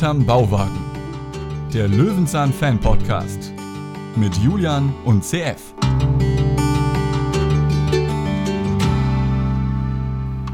hinterm Bauwagen. Der Löwenzahn Fan Podcast mit Julian und CF.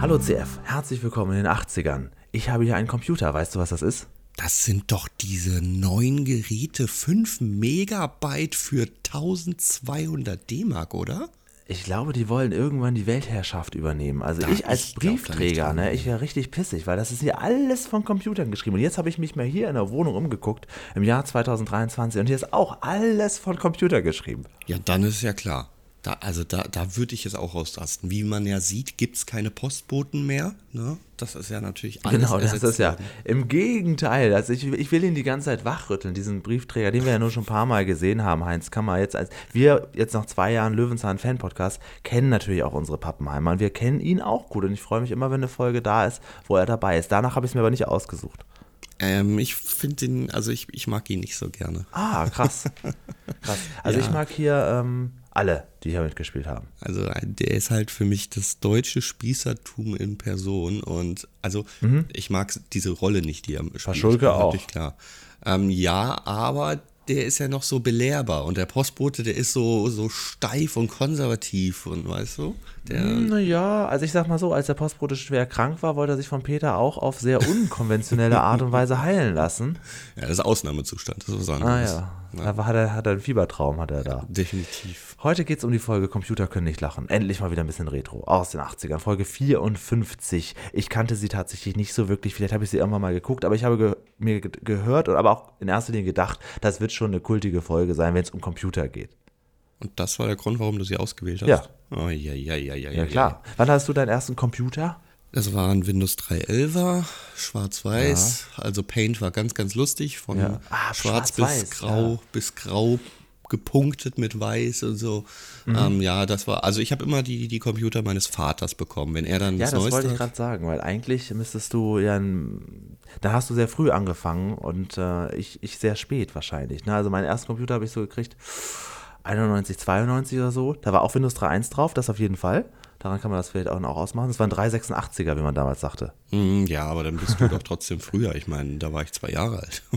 Hallo CF, herzlich willkommen in den 80ern. Ich habe hier einen Computer, weißt du, was das ist? Das sind doch diese neuen Geräte, 5 Megabyte für 1200 D-Mark, oder? Ich glaube, die wollen irgendwann die Weltherrschaft übernehmen. Also Da- ich als ich Briefträger, ne, ich wäre richtig pissig, weil das ist hier alles von Computern geschrieben. Und jetzt habe ich mich mal hier in der Wohnung umgeguckt, im Jahr 2023, und hier ist auch alles von Computer geschrieben. Ja, dann ist ja klar. Da, also da, da würde ich es auch ausrasten. Wie man ja sieht, gibt es keine Postboten mehr. Ne? Das ist ja natürlich alles Genau, das ist ja worden. im Gegenteil. Also ich, ich will ihn die ganze Zeit wachrütteln, diesen Briefträger, den wir ja nur schon ein paar Mal gesehen haben, Heinz Kammer. Jetzt als wir jetzt nach zwei Jahren Löwenzahn Fan Podcast kennen natürlich auch unsere Pappenheimer und wir kennen ihn auch gut und ich freue mich immer, wenn eine Folge da ist, wo er dabei ist. Danach habe ich es mir aber nicht ausgesucht. Ähm, ich finde ihn, also ich, ich mag ihn nicht so gerne. Ah, krass. krass. Also Ja. ich mag hier ähm, alle, die hier mitgespielt haben. Also der ist halt für mich das deutsche Spießertum in Person und also ich mag diese Rolle nicht, die er spielt. Paschulke auch. Klar. Ähm, ja, aber der ist ja noch so belehrbar und der Postbote, der ist so, so steif und konservativ und weißt du? Der, Naja, also ich sag mal so, als der Postbote schwer krank war, wollte er sich von Peter auch auf sehr unkonventionelle Art und Weise heilen lassen. ja, das ist Ausnahmezustand, das ist was Ah anderes. ja, da war- hat er, hat er einen Fiebertraum, hat er da. Definitiv. Heute geht es um die Folge Computer können nicht lachen. Endlich mal wieder ein bisschen Retro. Aus den 80ern. Folge 54. Ich kannte sie tatsächlich nicht so wirklich. Vielleicht habe ich sie irgendwann mal geguckt, aber ich habe ge mir ge gehört und aber auch in erster Linie gedacht, das wird schon eine kultige Folge sein, wenn es um Computer geht. Und das war der Grund, warum du sie ausgewählt hast? Ja. Oh, ja, ja, ja, ja, Ja, klar. Wann hast du deinen ersten Computer? Das war ein Windows 3.11er, schwarz-weiß. Also Paint war ganz, ganz lustig. Von Ja. Ah, schwarz schwarz-weiß, bis grau, ja. bis grau gepunktet mit weiß und so. Mhm. Ähm, ja, das war, also ich habe immer die, die Computer meines Vaters bekommen. Wenn er dann Ja, das das wollte Neueste ich hat. gerade sagen, weil eigentlich müsstest du ja, da hast du sehr früh angefangen und äh, ich, ich sehr spät wahrscheinlich. Ne? Also meinen ersten Computer habe ich so gekriegt, 91, 92 oder so. Da war auch Windows 3.1 drauf, das auf jeden Fall. Daran kann man das vielleicht auch noch ausmachen. Das war ein 386er, wie man damals sagte. Mm, ja, aber dann bist du doch trotzdem früher. Ich meine, da war ich zwei Jahre alt.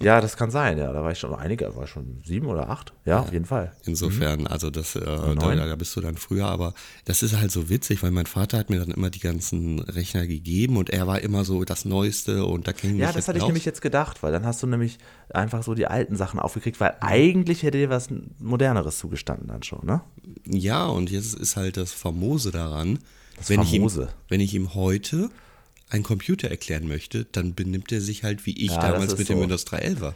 Ja, das kann sein, ja. Da war ich schon einige, war ich schon sieben oder acht. Ja, auf jeden Fall. Insofern, also das, äh, da, da bist du dann früher, aber das ist halt so witzig, weil mein Vater hat mir dann immer die ganzen Rechner gegeben und er war immer so das Neueste und da ging Ja, das hatte ich nämlich jetzt gedacht, weil dann hast du nämlich einfach so die alten Sachen aufgekriegt, weil eigentlich hätte dir was Moderneres zugestanden dann schon, ne? Ja, und jetzt ist halt das Famose daran, wenn, Ich Famose. ihm, wenn ich ihm heute einen Computer erklären möchte, dann benimmt er sich halt wie ich Ja, das damals mit dem so. Windows 3.11er.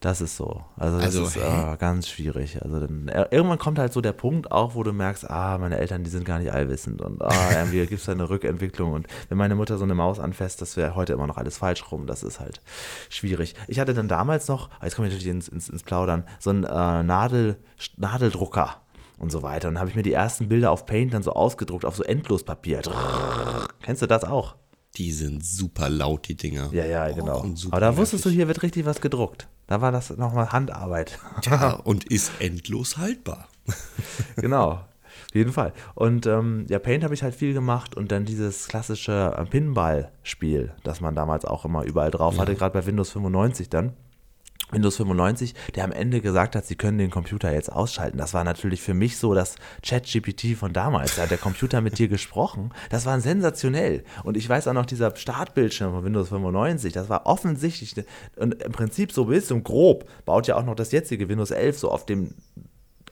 Das ist so. Also das Also, ist äh, ganz schwierig. Also dann, äh, irgendwann kommt halt so der Punkt auch, wo du merkst, ah, meine Eltern, die sind gar nicht allwissend und ah, irgendwie gibt es da eine Rückentwicklung und wenn meine Mutter so eine Maus anfasst, das wäre heute immer noch alles falsch rum. Das ist halt schwierig. Ich hatte dann damals noch, jetzt komme ich natürlich ins, ins, ins Plaudern, so einen äh, Nadel, Nadeldrucker und so weiter. Und dann habe ich mir die ersten Bilder auf Paint dann so ausgedruckt, auf so Endlospapier. Kennst du das auch? Die sind super laut, die Dinger. Ja, ja, genau. Aber da wusstest du, hier wird richtig was gedruckt. Da war das nochmal Handarbeit. Ja, und ist endlos haltbar. genau. Auf jeden Fall. Und ähm, ja, Paint habe ich halt viel gemacht und dann dieses klassische äh, Pinball-Spiel, das man damals auch immer überall drauf hatte, gerade bei Windows 95 dann. Windows 95, der am Ende gesagt hat, sie können den Computer jetzt ausschalten. Das war natürlich für mich so das Chat-GPT von damals. Da hat der Computer mit dir gesprochen. Das war sensationell. Und ich weiß auch noch, dieser Startbildschirm von Windows 95, das war offensichtlich und im Prinzip so bis zum grob baut ja auch noch das jetzige Windows 11 so auf dem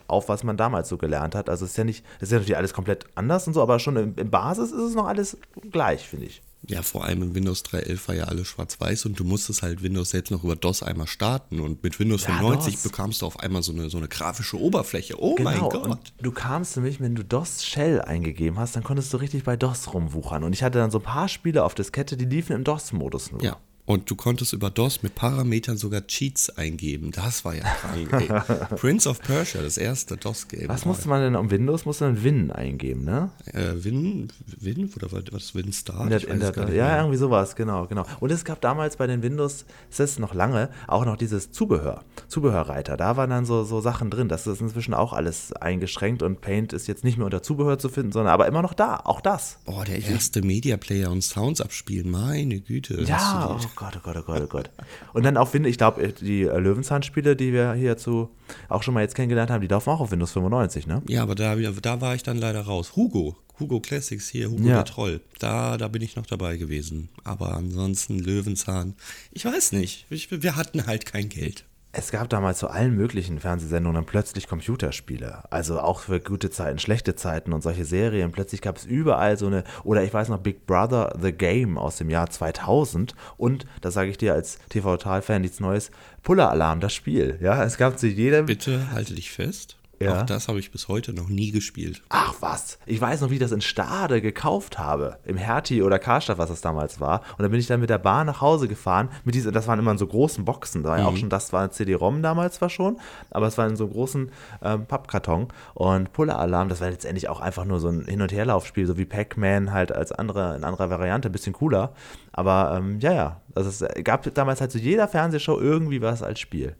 auf, was man damals so gelernt hat. Also es ist ja nicht, es ist ja natürlich alles komplett anders und so, aber schon im, im Basis ist es noch alles gleich, finde ich. Ja, vor allem in Windows 3.11 war ja alles schwarz-weiß und du musstest halt Windows selbst noch über DOS einmal starten und mit Windows Ja, 95 DOS. bekamst du auf einmal so eine, so eine grafische Oberfläche. Oh mein Genau, Gott. und du kamst nämlich, wenn du DOS Shell eingegeben hast, dann konntest du richtig bei DOS rumwuchern. Und ich hatte dann so ein paar Spiele auf Diskette, die liefen im DOS-Modus nur. Ja. Und du konntest über DOS mit Parametern sogar Cheats eingeben. Das war ja krank. Ey. Prince of Persia, das erste DOS-Game. Was musste man denn um Windows? Musste man Win eingeben, ne? Äh, Win, Win, oder was, was Win Star? In der, der, ja, irgendwie sowas, genau, genau. Und es gab damals bei den Windows, ist noch lange, auch noch dieses Zubehör, Zubehörreiter. Da waren dann so, so Sachen drin. Das ist inzwischen auch alles eingeschränkt und Paint ist jetzt nicht mehr unter Zubehör zu finden, sondern aber immer noch da, auch das. Boah, der erste Media Player und Sounds abspielen, meine Güte. Ja, Gott, oh Gott, oh Gott, oh Gott. Und dann auf Windows, ich glaube, die äh, Löwenzahn-Spiele, die wir hierzu auch schon mal jetzt kennengelernt haben, die laufen auch auf Windows 95, ne? Ja, aber da, da war ich dann leider raus. Hugo, Hugo Classics hier, Hugo Ja. der Troll. Da, da bin ich noch dabei gewesen. Aber ansonsten Löwenzahn, ich weiß nicht. Ich, wir hatten halt kein Geld. Es gab damals zu allen möglichen Fernsehsendungen plötzlich Computerspiele. Also auch für gute Zeiten, schlechte Zeiten und solche Serien. Plötzlich gab es überall so eine, oder ich weiß noch, Big Brother The Game aus dem Jahr 2000. Und, das sage ich dir als TV-Total-Fan, nichts Neues, Puller Alarm, das Spiel. Ja, es gab zu jedem. Bitte halte dich fest. Ja. Auch das habe ich bis heute noch nie gespielt. Ach was, ich weiß noch, wie ich das in Stade gekauft habe. Im Hertie oder Karstadt, was das damals war. Und dann bin ich dann mit der Bahn nach Hause gefahren. Mit diesen, das waren immer in so großen Boxen. Da war ja auch schon, das war ein CD-ROM damals zwar schon, aber es war in so einem großen ähm, Pappkarton. Und Puller Alarm, das war letztendlich auch einfach nur so ein Hin- und Herlaufspiel, so wie Pac-Man halt als andere, in anderer Variante, ein bisschen cooler. Aber ähm, ja, ja, also es gab damals halt zu jeder Fernsehshow irgendwie was als Spiel.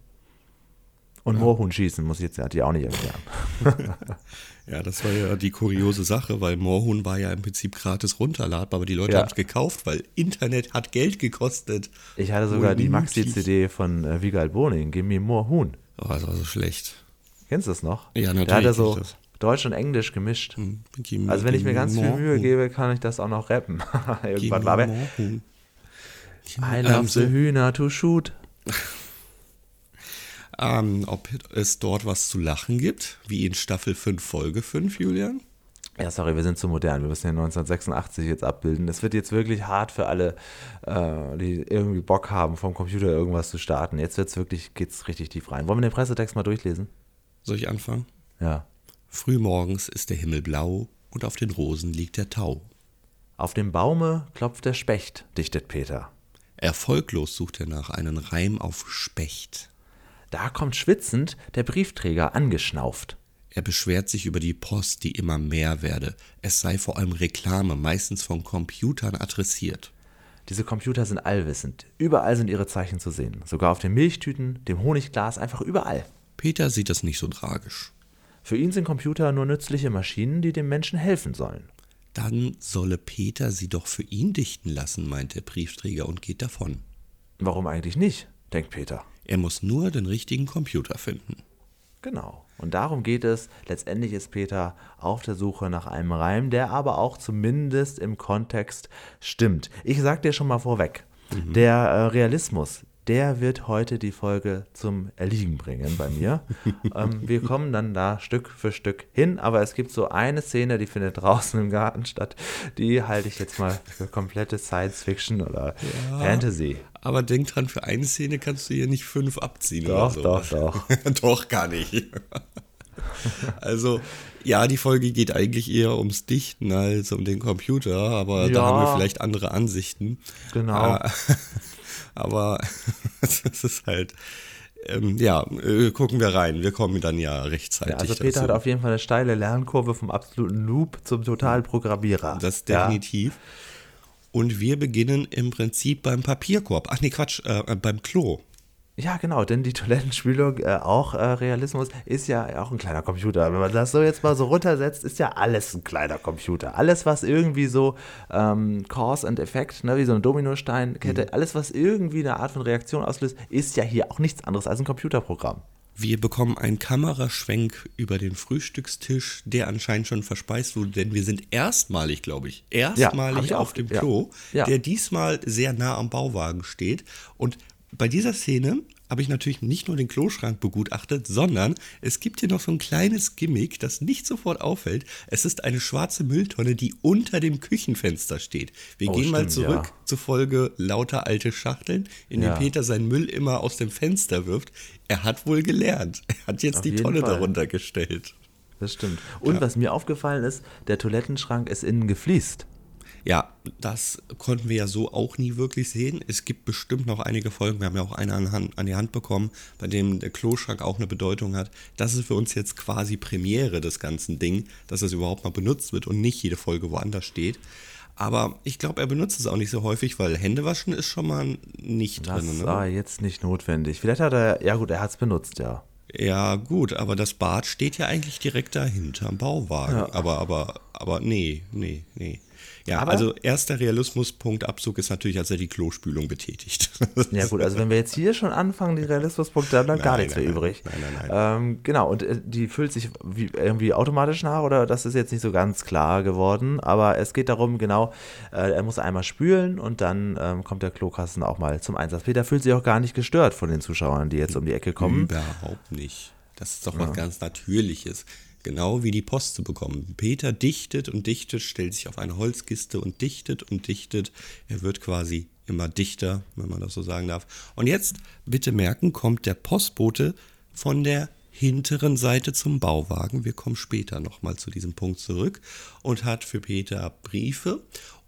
Und Moorhuhn schießen muss ich jetzt natürlich auch nicht erklären. Ja, das war ja die kuriose Sache, weil Moorhuhn war ja im Prinzip gratis runterladbar, aber die Leute Ja. haben es gekauft, weil Internet hat Geld gekostet. Ich hatte sogar die. Maxi-CD von äh, Wiegald Boning, Give Me More Huhn. Oh, das war so schlecht. Kennst du das noch? Ja, natürlich Da hat er so. Deutsch und Englisch gemischt. Hm, Give me- Also wenn ich mir ganz viel Mühe gebe, kann ich das auch noch rappen. Irgendwann war. I Ähm, love so- the Hühner to shoot. Ähm, ob es dort was zu lachen gibt, wie in Staffel 5, Folge 5, Julian? Ja, sorry, wir sind zu modern. Wir müssen ja 1986 jetzt abbilden. Es wird jetzt wirklich hart für alle, äh, die irgendwie Bock haben, vom Computer irgendwas zu starten. Jetzt wird's wirklich, geht's richtig tief rein. Wollen wir den Pressetext mal durchlesen? Soll ich anfangen? Ja. Frühmorgens ist der Himmel blau und auf den Rosen liegt der Tau. Auf dem Baume klopft der Specht, dichtet Peter. Erfolglos sucht er nach einen Reim auf Specht. Da kommt schwitzend der Briefträger angeschnauft. Er beschwert sich über die Post, die immer mehr werde. Es sei vor allem Reklame, meistens von Computern adressiert. Diese Computer sind allwissend. Überall sind ihre Zeichen zu sehen. Sogar auf den Milchtüten, dem Honigglas, einfach überall. Peter sieht das nicht so tragisch. Für ihn sind Computer nur nützliche Maschinen, die dem Menschen helfen sollen. Dann solle Peter sie doch für ihn dichten lassen, meint der Briefträger und geht davon. Warum eigentlich nicht? Denkt Peter. Er muss nur den richtigen Computer finden. Genau. Und darum geht es. Letztendlich ist Peter auf der Suche nach einem Reim, der aber auch zumindest im Kontext stimmt. Ich sag dir schon mal vorweg, der äh, Realismus, der wird heute die Folge zum Erliegen bringen bei mir. ähm, wir kommen dann da Stück für Stück hin, aber es gibt so eine Szene, die findet draußen im Garten statt. Die halte ich jetzt mal für komplette Science Fiction oder Fantasy. Aber denk dran, für eine Szene kannst du hier nicht fünf abziehen Doch, oder so. doch, doch. doch, gar nicht. also, ja, die Folge geht eigentlich eher ums Dichten als um den Computer, aber da Ja. haben wir vielleicht andere Ansichten. Genau. Aber es ist halt, ähm, ja, äh, gucken wir rein. Wir kommen dann ja rechtzeitig. Ja, also Peter dazu. hat auf jeden Fall eine steile Lernkurve vom absoluten Noob zum totalen Programmierer. Das Ja. definitiv. Und wir beginnen im Prinzip beim Papierkorb. Ach nee, Quatsch, äh, beim Klo. Ja, genau, denn die Toilettenspülung, äh, auch äh, Realismus, ist ja auch ein kleiner Computer. Wenn man das so jetzt mal so runtersetzt, ist ja alles ein kleiner Computer. Alles, was irgendwie so ähm, Cause and Effect, ne, wie so eine Dominosteinkette, alles, was irgendwie eine Art von Reaktion auslöst, ist ja hier auch nichts anderes als ein Computerprogramm. Wir bekommen einen Kameraschwenk über den Frühstückstisch, der anscheinend schon verspeist wurde, denn wir sind erstmalig, glaube ich, erstmalig ich auch, auf dem ja. Klo, Ja. der diesmal sehr nah am Bauwagen steht. Und bei dieser Szene habe ich natürlich nicht nur den Kloschrank begutachtet, sondern es gibt hier noch so ein kleines Gimmick, das nicht sofort auffällt. Es ist eine schwarze Mülltonne, die unter dem Küchenfenster steht. Wir Oh, gehen mal stimmt, zurück ja. zur Folge lauter alte Schachteln, in Ja. denen Peter seinen Müll immer aus dem Fenster wirft. Er hat wohl gelernt. Er hat jetzt Auf die Tonne Fall. darunter gestellt. Das stimmt. Und was mir aufgefallen ist, der Toilettenschrank ist innen gefliest. Ja, das konnten wir ja so auch nie wirklich sehen. Es gibt bestimmt noch einige Folgen, wir haben ja auch eine an, Hand, an die Hand bekommen, bei dem der Kloschrank auch eine Bedeutung hat. Das ist für uns jetzt quasi Premiere des ganzen Ding, dass es überhaupt mal benutzt wird und nicht jede Folge woanders steht. Aber ich glaube, er benutzt es auch nicht so häufig, weil Händewaschen ist schon mal nicht Das drin. war Ne? jetzt nicht notwendig. Vielleicht hat er, ja gut, er hat es benutzt, ja. Ja, gut, aber das Bad steht ja eigentlich direkt dahinter am Bauwagen. Aber, aber aber nee, nee, nee. Ja, Aber- also erster Realismuspunkt Abzug ist natürlich, als er die Klospülung betätigt. Ja gut, also wenn wir jetzt hier schon anfangen, die Realismuspunkte, dann bleibt gar Nein, nichts nein, mehr nein. übrig. Nein, nein, Ähm, genau, und äh, die füllt sich wie, irgendwie automatisch nach oder das ist jetzt nicht so ganz klar geworden, aber es geht darum, genau, äh, er muss einmal spülen und dann ähm, kommt der Klokasten auch mal zum Einsatz. Peter fühlt sich auch gar nicht gestört von den Zuschauern, die jetzt um die Ecke kommen. Überhaupt nicht. Das ist doch was ganz Natürliches. Genau wie die Post zu bekommen. Peter dichtet und dichtet, stellt sich auf eine Holzkiste und dichtet und dichtet. Er wird quasi immer dichter, wenn man das so sagen darf. Und jetzt, bitte merken, kommt der Postbote von der hinteren Seite zum Bauwagen. Wir kommen später nochmal zu diesem Punkt zurück und hat für Peter Briefe.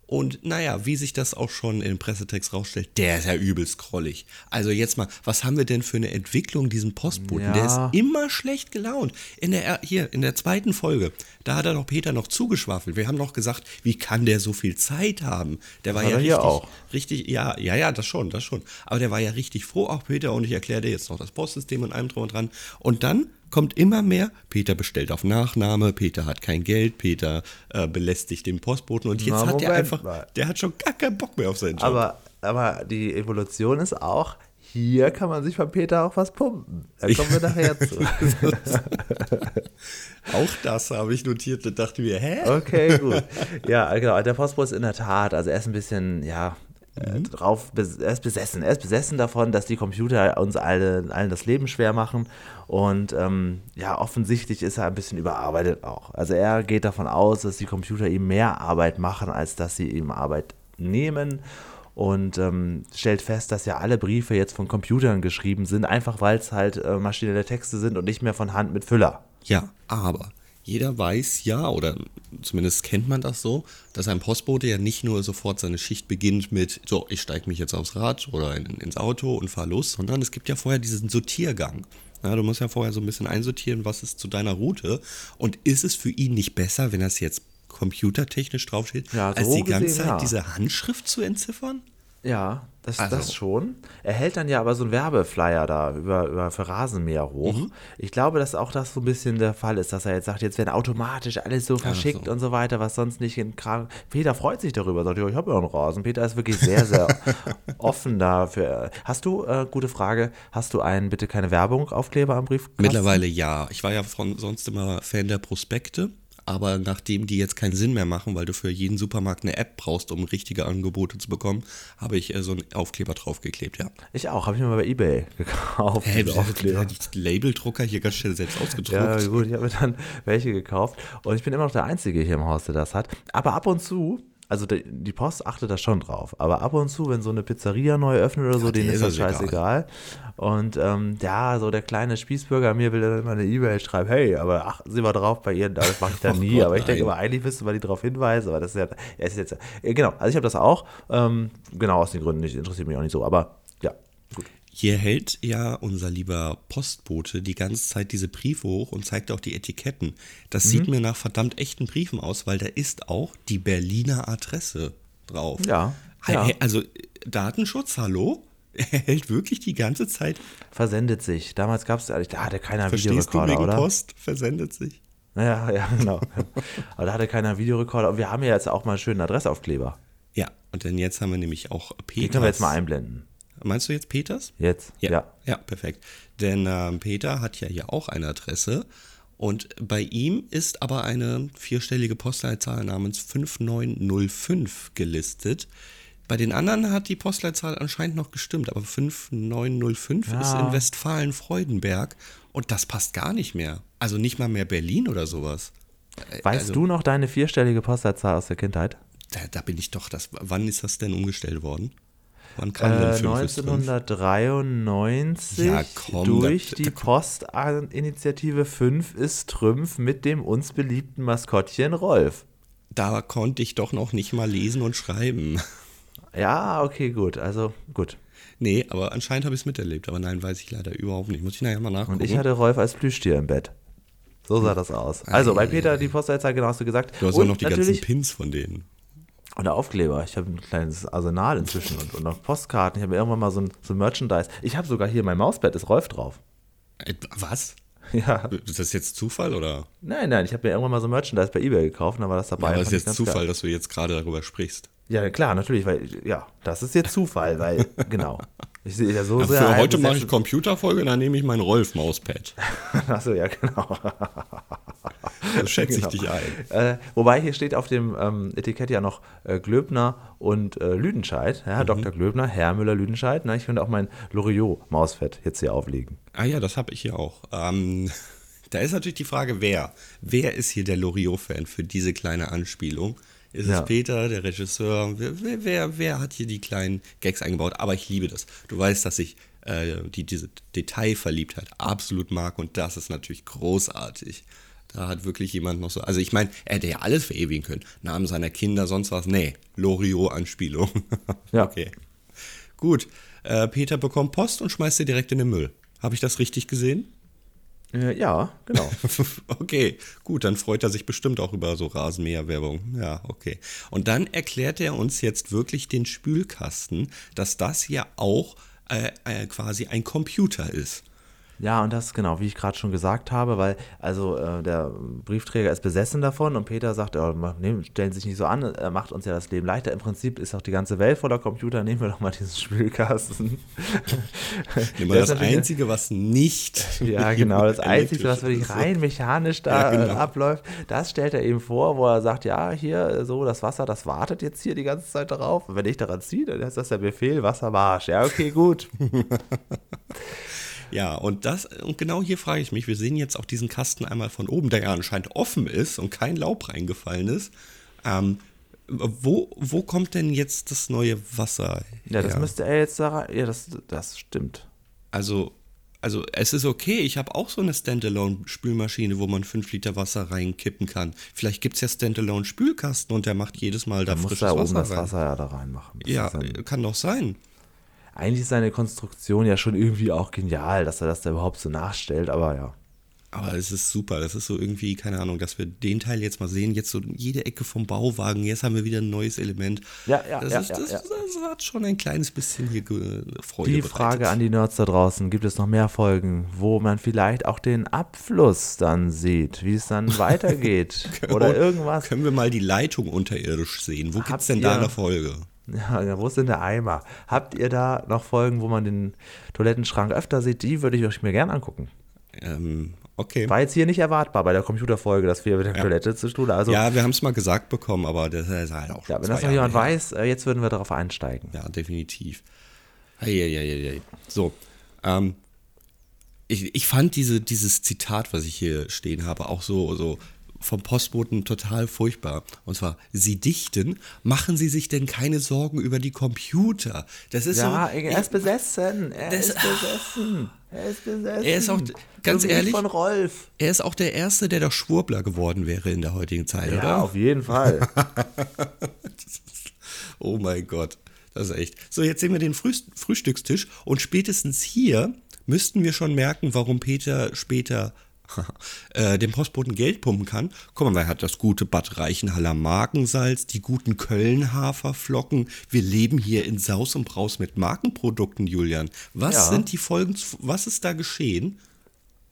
Und naja, wie sich das auch schon im Pressetext rausstellt, der ist ja übelst scrollig. Also jetzt mal, was haben wir denn für eine Entwicklung diesen Postboten? Der Ja. ist immer schlecht gelaunt. In der, hier, in der zweiten Folge, da hat er doch Peter noch zugeschwafelt. Wir haben noch gesagt, wie kann der so viel Zeit haben? Der war hat ja richtig, auch. richtig, ja, ja, ja, das schon, das schon. Aber der war ja richtig froh, auch Peter, und ich erkläre dir jetzt noch das Postsystem und allem drum und dran. Und dann kommt immer mehr, Peter bestellt auf Nachname, Peter hat kein Geld, Peter äh, belästigt den Postboten und jetzt Na, hat Moment einfach, mal. der hat schon gar keinen Bock mehr auf seinen Job. Aber, aber die Evolution ist auch, hier kann man sich von Peter auch was pumpen. Da kommen wir nachher zu. auch das habe ich notiert und dachte mir, hä? Okay, gut. Ja, genau. Der Postbote ist in der Tat, also er ist ein bisschen, ja, äh, drauf, er ist besessen. Er ist besessen davon, dass die Computer uns alle, allen das Leben schwer machen. Und ähm, ja, offensichtlich ist er ein bisschen überarbeitet auch. Also er geht davon aus, dass die Computer ihm mehr Arbeit machen, als dass sie ihm Arbeit nehmen. Und ähm, stellt fest, dass ja alle Briefe jetzt von Computern geschrieben sind, einfach weil es halt äh, maschinelle Texte sind und nicht mehr von Hand mit Füller. Ja, aber jeder weiß ja, oder zumindest kennt man das so, dass ein Postbote ja nicht nur sofort seine Schicht beginnt mit, so, ich steige mich jetzt aufs Rad oder in, ins Auto und fahre los, sondern es gibt ja vorher diesen Sortiergang. Ja, du musst ja vorher so ein bisschen einsortieren, was ist zu deiner Route. Und ist es für ihn nicht besser, wenn das jetzt computertechnisch draufsteht, Ja, als so die ganze Zeit ja. diese Handschrift zu entziffern? Ja, das, Also- das schon. Er hält dann ja aber so einen Werbeflyer da über, über für Rasenmäher hoch. Mhm. Ich glaube, dass auch das so ein bisschen der Fall ist, dass er jetzt sagt, jetzt werden automatisch alles so verschickt so. und so weiter, was sonst nicht in Kram. Peter freut sich darüber, sagt, ja, ich habe ja einen Rasen. Peter ist wirklich sehr, sehr offen dafür. Hast du, äh, gute Frage, hast du einen bitte keine Werbung Aufkleber am Brief? Mittlerweile ja. Ich war ja von sonst immer Fan der Prospekte, aber nachdem die jetzt keinen Sinn mehr machen, weil du für jeden Supermarkt eine App brauchst, um richtige Angebote zu bekommen, habe ich äh, so einen Aufkleber draufgeklebt, ja. Ich auch, habe ich mir mal bei Ebay gekauft. Hä, diese Aufkleber. die Labeldrucker hier ganz schnell selbst ausgedruckt. Ja, gut, ich habe mir dann welche gekauft und ich bin immer noch der Einzige hier im Haus, der das hat. Aber ab und zu, also die, die Post achtet da schon drauf, aber ab und zu, wenn so eine Pizzeria neu öffnet oder so, denen denen ist das das scheißegal. Und ähm, ja, so der kleine Spießbürger mir will dann immer eine E-Mail schreiben, hey, aber achten Sie mal drauf bei ihr, das mache ich dann Oh nie. Gott, aber ich denke immer, eigentlich müsste man die darauf hinweisen, aber das ist ja, ja ist jetzt, äh, genau, also ich habe das auch, ähm, genau aus den Gründen, nicht, interessiert mich auch nicht so, aber. Hier hält ja unser lieber Postbote die ganze Zeit diese Briefe hoch und zeigt auch die Etiketten. Das Mhm. sieht mir nach verdammt echten Briefen aus, weil da ist auch die Berliner Adresse drauf. Ja, ja. Also äh, Datenschutz, hallo? Er hält wirklich die ganze Zeit. Versendet sich. Damals gab es, da hatte keiner Verstehst du Videorekorder, wegen oder? Post? Versendet sich. Ja, ja, genau. Aber da hatte keiner Videorekorder. Und wir haben ja jetzt auch mal einen schönen Adressaufkleber. Ja, und dann jetzt haben wir nämlich auch Den Peters. können wir jetzt mal einblenden. Meinst du jetzt Peters? Jetzt. Ja. Ja, perfekt. Denn ähm, Peter hat ja hier auch eine Adresse und bei ihm ist aber eine vierstellige Postleitzahl namens 5905 gelistet. Bei den anderen hat die Postleitzahl anscheinend noch gestimmt, aber 5905 ist Ja. in Westfalen-Freudenberg und das passt gar nicht mehr. Also nicht mal mehr Berlin oder sowas. Äh, Weißt also, du noch deine vierstellige Postleitzahl aus der Kindheit? Da, da bin ich doch, das, wann ist das denn umgestellt worden? Wann kam Äh, denn 5 ist 5? 1993 Ja, komm, durch da- die da- Postinitiative 5 ist Trümpf mit dem uns beliebten Maskottchen Rolf. Da konnte ich doch noch nicht mal lesen und schreiben. Ja, okay, gut. Also gut. Nee, aber anscheinend habe ich es miterlebt. Aber nein, weiß ich leider überhaupt nicht. Muss ich nachher mal nachgucken. Und ich hatte Rolf als Plüschtier im Bett. So sah das aus. Also bei Peter die Postleitzahl, genau hast du gesagt. du hast und auch noch die ganzen Pins von denen. Und Aufkleber. Ich habe ein kleines Arsenal inzwischen und, und noch Postkarten. Ich habe irgendwann mal so ein, so ein Merchandise. Ich habe sogar hier mein Mauspad, ist Rolf drauf. Äh, Was? Ja. Ist das jetzt Zufall oder? Nein, nein, ich habe mir irgendwann mal so Merchandise bei Ebay gekauft, da war das dabei. Aber es fand ist jetzt Zufall, geil. dass du jetzt gerade darüber sprichst. Ja, klar, natürlich, weil, ja, das ist jetzt Zufall, weil, genau. Ich sehe ja so Ja, sehr. für heute mache ich Computerfolge, dann nehme ich mein Rolf-Mauspad. Achso, ja, genau. Das schätze Genau. ich dich ein. Äh, wobei hier steht auf dem ähm, Etikett ja noch äh, Glöbner und äh, Lüdenscheid. Ja, Mhm. Dr. Glöbner, Herr Müller-Lüdenscheid. Na, ich könnte auch mein Loriot-Mausfett jetzt hier auflegen. Ah ja, das habe ich hier auch. Ähm, da ist natürlich die Frage, wer? Wer ist hier der Loriot-Fan für diese kleine Anspielung? Ist Ja. es Peter, der Regisseur? Wer, wer, wer, hat hier die kleinen Gags eingebaut? Aber ich liebe das. Du weißt, dass ich äh, die, diese Detailverliebtheit absolut mag und das ist natürlich großartig. Da hat wirklich jemand noch so. Also ich meine, er hätte ja alles verewigen können. Namen seiner Kinder, sonst was. Nee, Loriot-Anspielung. Ja. Okay. Gut. Äh, Peter bekommt Post und schmeißt sie direkt in den Müll. Habe ich das richtig gesehen? Äh, ja, genau. okay, gut, dann freut er sich bestimmt auch über so Rasenmäher-Werbung. Ja, okay. Und dann erklärt er uns jetzt wirklich den Spülkasten, dass das ja auch äh, äh, quasi ein Computer ist. Ja, und das genau, wie ich gerade schon gesagt habe, weil also äh, der Briefträger ist besessen davon und Peter sagt, oh, nehmen, stellen Sie sich nicht so an, er macht uns ja das Leben leichter. Im Prinzip ist auch die ganze Welt voller Computer, nehmen wir doch mal diesen Spülkasten. Immer Der das natürlich- Einzige, was nicht. Ja, genau. Das Einzige, was wirklich rein mechanisch da Ja, äh, genau. abläuft, das stellt er eben vor, wo er sagt, ja, hier, äh, so, das Wasser, das wartet jetzt hier die ganze Zeit darauf. Und wenn ich daran ziehe, dann ist das der Befehl, Wassermarsch. Ja, okay, gut. Ja, und das, und genau hier frage ich mich, wir sehen jetzt auch diesen Kasten einmal von oben, der ja anscheinend offen ist und kein Laub reingefallen ist. Ähm, wo, wo kommt denn jetzt das neue Wasser Ja, das her? müsste er jetzt da rein. Ja, das, das stimmt. Also, also es ist okay, ich habe auch so eine Standalone-Spülmaschine, wo man 5 Liter Wasser reinkippen kann. Vielleicht gibt es ja Standalone-Spülkasten und der macht jedes Mal da Da muss frisches da oben Wasser das rein. Wasser ja da reinmachen. Das Ja, kann doch sein. Eigentlich ist seine Konstruktion ja schon irgendwie auch genial, dass er das da überhaupt so nachstellt, aber ja. Aber es ist super. Das ist so irgendwie, keine Ahnung, dass wir den Teil jetzt mal sehen. Jetzt so jede Ecke vom Bauwagen. Jetzt haben wir wieder ein neues Element. Ja, ja, das ja, ist, ja, das, ja. das hat schon ein kleines bisschen hier ge- Freude Die bereitet. Frage an die Nerds da draußen, gibt es noch mehr Folgen, wo man vielleicht auch den Abfluss dann sieht, wie es dann weitergeht oder irgendwas? Können wir mal die Leitung unterirdisch sehen? Wo gibt es denn da eine Folge? Ja, wo ist denn der Eimer? Habt ihr da noch Folgen, wo man den Toilettenschrank öfter sieht? Die würde ich euch mir gern angucken. Ähm, okay. War jetzt hier nicht erwartbar bei der Computerfolge, dass wir mit der Ja. Toilette zu tun. Also, ja, wir haben es mal gesagt bekommen, aber das ist halt auch schon ja, wenn das noch jemand her. weiß, äh, jetzt würden wir darauf einsteigen. Ja, definitiv. Eieieiei. So, ähm, ich, ich fand diese, dieses Zitat, was ich hier stehen habe, auch so, so vom Postboten total furchtbar. Und zwar, Sie dichten, machen Sie sich denn keine Sorgen über die Computer. Das ist Ja, so. er ist besessen. Er Das- ist besessen. Er ist besessen. Er ist auch- ganz So ehrlich, von Rolf. Er ist auch der Erste, der doch Schwurbler geworden wäre in der heutigen Zeit, Ja, oder? auf jeden Fall. Oh mein Gott, das ist echt. So, jetzt sehen wir den Früh Frühstückstisch und spätestens hier müssten wir schon merken, warum Peter später äh, dem Postboten Geld pumpen kann. Guck mal, er hat das gute Bad Reichenhaller Markensalz, die guten Köln-Haferflocken. Wir leben hier in Saus und Braus mit Markenprodukten, Julian. Was Ja. sind die Folgen, was ist da geschehen?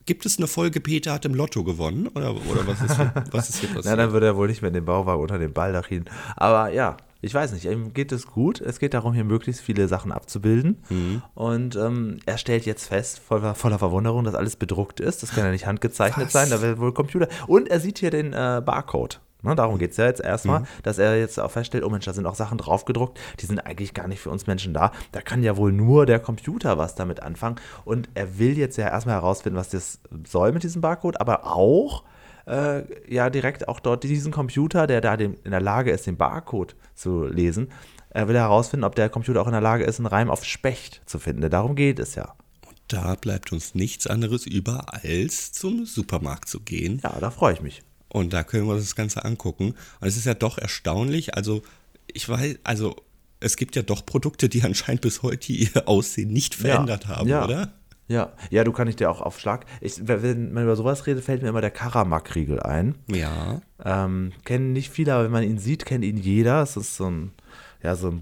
Gibt es eine Folge, Peter hat im Lotto gewonnen? Oder, oder was, ist, was ist hier passiert? Na, dann würde er wohl nicht mehr in den Bauwagen unter dem Baldachin. Aber ja, ich weiß nicht, ihm geht es gut. Es geht darum, hier möglichst viele Sachen abzubilden. Mhm. Und ähm, er stellt jetzt fest, voller, voller Verwunderung, dass alles bedruckt ist. Das kann ja nicht handgezeichnet Was? sein, da wird wohl Computer. Und er sieht hier den äh, Barcode. Ne, darum geht es ja jetzt erstmal, Mhm. dass er jetzt auch feststellt, oh Mensch, da sind auch Sachen draufgedruckt, die sind eigentlich gar nicht für uns Menschen da. Da kann ja wohl nur der Computer was damit anfangen. Und er will jetzt ja erstmal herausfinden, was das soll mit diesem Barcode, aber auch äh, ja direkt auch dort diesen Computer, der da dem, in der Lage ist, den Barcode zu lesen, er will herausfinden, ob der Computer auch in der Lage ist, einen Reim auf Specht zu finden. Darum geht es ja. Da bleibt uns nichts anderes über, als zum Supermarkt zu gehen. Ja, da freue ich mich. Und da können wir uns das Ganze angucken. Und es ist ja doch erstaunlich. Also, ich weiß, also, es gibt ja doch Produkte, die anscheinend bis heute ihr Aussehen nicht verändert haben, ja. oder? Ja, ja, du kann ich dir auch auf Schlag. Ich, wenn man über sowas redet, fällt mir immer der Karamak-Riegel ein. Ja. Ähm, kennen nicht viele, aber wenn man ihn sieht, kennt ihn jeder. Es ist so ein, ja, so ein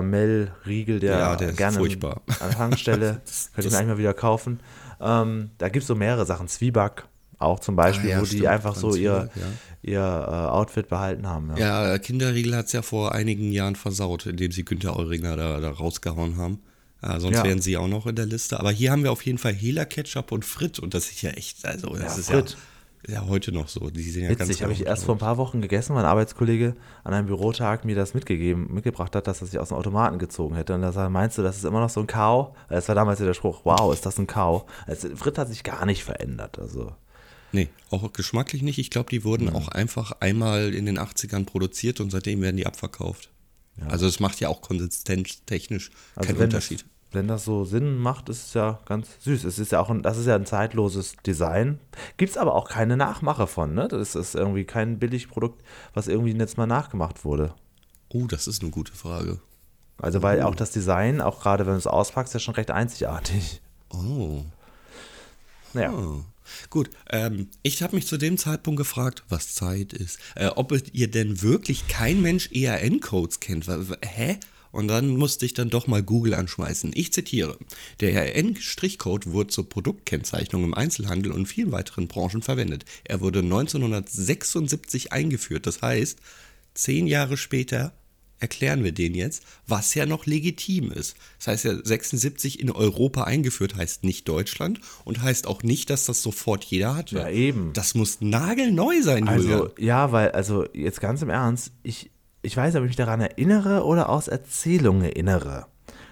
Butter-Karamell-Riegel, der, Ja, der gerne furchtbar. an Tankstelle, könnte ich mir eigentlich mal wieder kaufen. Ähm, da gibt es so mehrere Sachen. Zwieback auch zum Beispiel, Ah, ja, wo die stimmt, einfach so ihr, Zwieback, ihr äh, Outfit behalten haben. Ja. Ja, Kinderriegel hat es ja vor einigen Jahren versaut, indem sie Günther Euringer da, da rausgehauen haben. Ja, sonst Ja. wären sie auch noch in der Liste. Aber hier haben wir auf jeden Fall Hela Ketchup und Frit und das ist ja echt, also das Ja, ist Frit. ja, ja heute noch so. Die sind ja ganz Witzig, habe ich erst vor ein paar Wochen gegessen, weil ein Arbeitskollege an einem Bürotag mir das mitgegeben, mitgebracht hat, dass er sich aus dem Automaten gezogen hätte. Und da sagte, meinst du, das ist immer noch so ein Kau? Das war damals der Spruch, wow, ist das ein Kau? Also, Frit hat sich gar nicht verändert. Also, Nee, auch geschmacklich nicht. Ich glaube, die wurden auch einfach einmal in den 80ern produziert und seitdem werden die abverkauft. Also es macht ja auch konsistenztechnisch also keinen Unterschied. Wenn das so Sinn macht, ist es ja ganz süß. Es ist ja auch ein, das ist ja ein zeitloses Design. Gibt es aber auch keine Nachmache von, ne? Das ist irgendwie kein Billigprodukt, was irgendwie jetzt mal nachgemacht wurde. Oh, das ist eine gute Frage. Also weil auch das Design, auch gerade wenn du es auspackst, ja schon recht einzigartig. Oh. Naja. Oh. Gut, ähm, ich habe mich zu dem Zeitpunkt gefragt, was Zeit ist, äh, ob ihr denn wirklich kein Mensch ERN-Codes kennt. Hä? Und dann musste ich dann doch mal Google anschmeißen. Ich zitiere. Der ERN-Strichcode wurde zur Produktkennzeichnung im Einzelhandel und vielen weiteren Branchen verwendet. Er wurde 1976 eingeführt. Das heißt, zehn Jahre später erklären wir den jetzt, was ja noch legitim ist. Das heißt ja, 76 in Europa eingeführt heißt nicht Deutschland und heißt auch nicht, dass das sofort jeder hat. Ja, eben. Das muss nagelneu sein, Julia. Also, ja, weil, also jetzt ganz im Ernst, ich, ich weiß ob ich mich daran erinnere oder aus Erzählungen erinnere,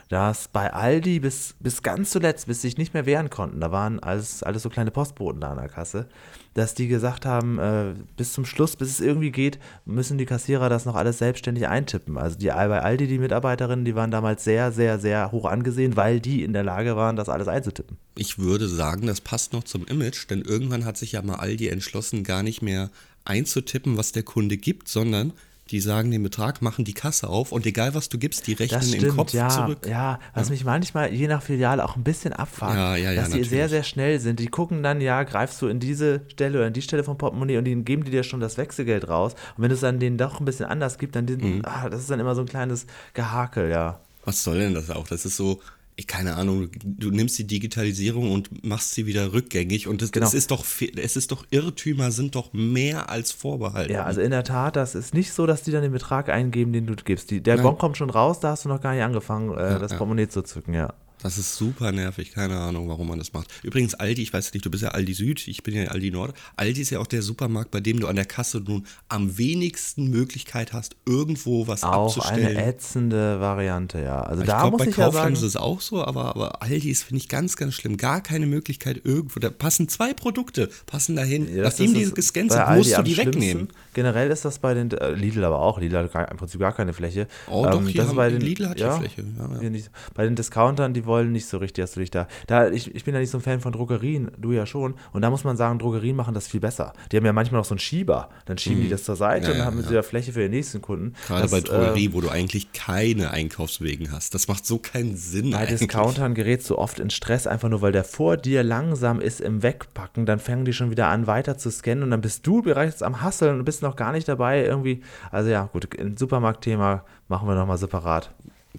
dass bei Aldi bis, bis ganz zuletzt, bis sie sich nicht mehr wehren konnten, da waren alles, alles so kleine Postboten da an der Kasse, dass die gesagt haben, äh, bis zum Schluss, bis es irgendwie geht, müssen die Kassierer das noch alles selbstständig eintippen. Also die bei Aldi, die Mitarbeiterinnen, die waren damals sehr, sehr, sehr hoch angesehen, weil die in der Lage waren, das alles einzutippen. Ich würde sagen, das passt noch zum Image, denn irgendwann hat sich ja mal Aldi entschlossen, gar nicht mehr einzutippen, was der Kunde gibt, sondern die sagen den Betrag, machen die Kasse auf und egal was du gibst, die rechnen Das im stimmt, Kopf ja, zurück. ja. Was mich manchmal je nach Filiale auch ein bisschen abfuckt, Ja, ja, ja, dass die natürlich. sehr, sehr schnell sind. Die gucken dann, ja, greifst du in diese Stelle oder in die Stelle vom Portemonnaie und die geben die dir schon das Wechselgeld raus. Und wenn du es dann denen doch ein bisschen anders gibst, dann, Mhm. ah, das ist dann immer so ein kleines Gehakel, ja. Was soll denn das auch? Das ist so, keine Ahnung, du nimmst die Digitalisierung und machst sie wieder rückgängig und das, Genau. das ist doch, es ist doch, Irrtümer sind doch mehr als vorbehalten. Ja, also in der Tat, das ist nicht so, dass die dann den Betrag eingeben, den du gibst. Die, der Nein. Bon kommt schon raus, da hast du noch gar nicht angefangen, äh, das ja. Portemonnaie zu zücken, ja. Das ist super nervig, keine Ahnung, warum man das macht. Übrigens, Aldi, ich weiß nicht, du bist ja Aldi Süd, ich bin ja Aldi Nord. Aldi ist ja auch der Supermarkt, bei dem du an der Kasse nun am wenigsten Möglichkeit hast, irgendwo was Auch abzustellen. eine ätzende Variante, ja. Also ich da glaube, muss bei ich ja Kaufland sagen, ist es auch so, aber, aber Aldi ist, finde ich, ganz, ganz schlimm. Gar keine Möglichkeit irgendwo. Da passen zwei Produkte, passen dahin. Ja, Nachdem die es gescannt sind, Aldi musst du die wegnehmen. Generell ist das bei den, äh, Lidl aber auch, Lidl hat gar, im Prinzip gar keine Fläche. Oh, doch, Ähm, hier das haben- bei den, Lidl hat hier Fläche, ja, ja. nicht. Bei den Discountern, die wollen nicht so richtig, dass du dich da, da ich, ich bin ja nicht so ein Fan von Drogerien, du ja schon, und da muss man sagen, Drogerien machen das viel besser. Die haben ja manchmal noch so einen Schieber, dann schieben die das zur Seite Mhm. Ja, und dann ja, haben sie ja. wieder Fläche für den nächsten Kunden. Gerade Das, bei äh, Drogerie, wo du eigentlich keine Einkaufswegen hast. Das macht so keinen Sinn Bei eigentlich. Discountern gerätst du oft in Stress, einfach nur weil der vor dir langsam ist im Wegpacken. Dann fangen die schon wieder an, weiter zu scannen und dann bist du bereits am Hasseln und bist noch gar nicht dabei irgendwie. Also ja, gut, ein Supermarktthema machen wir nochmal separat.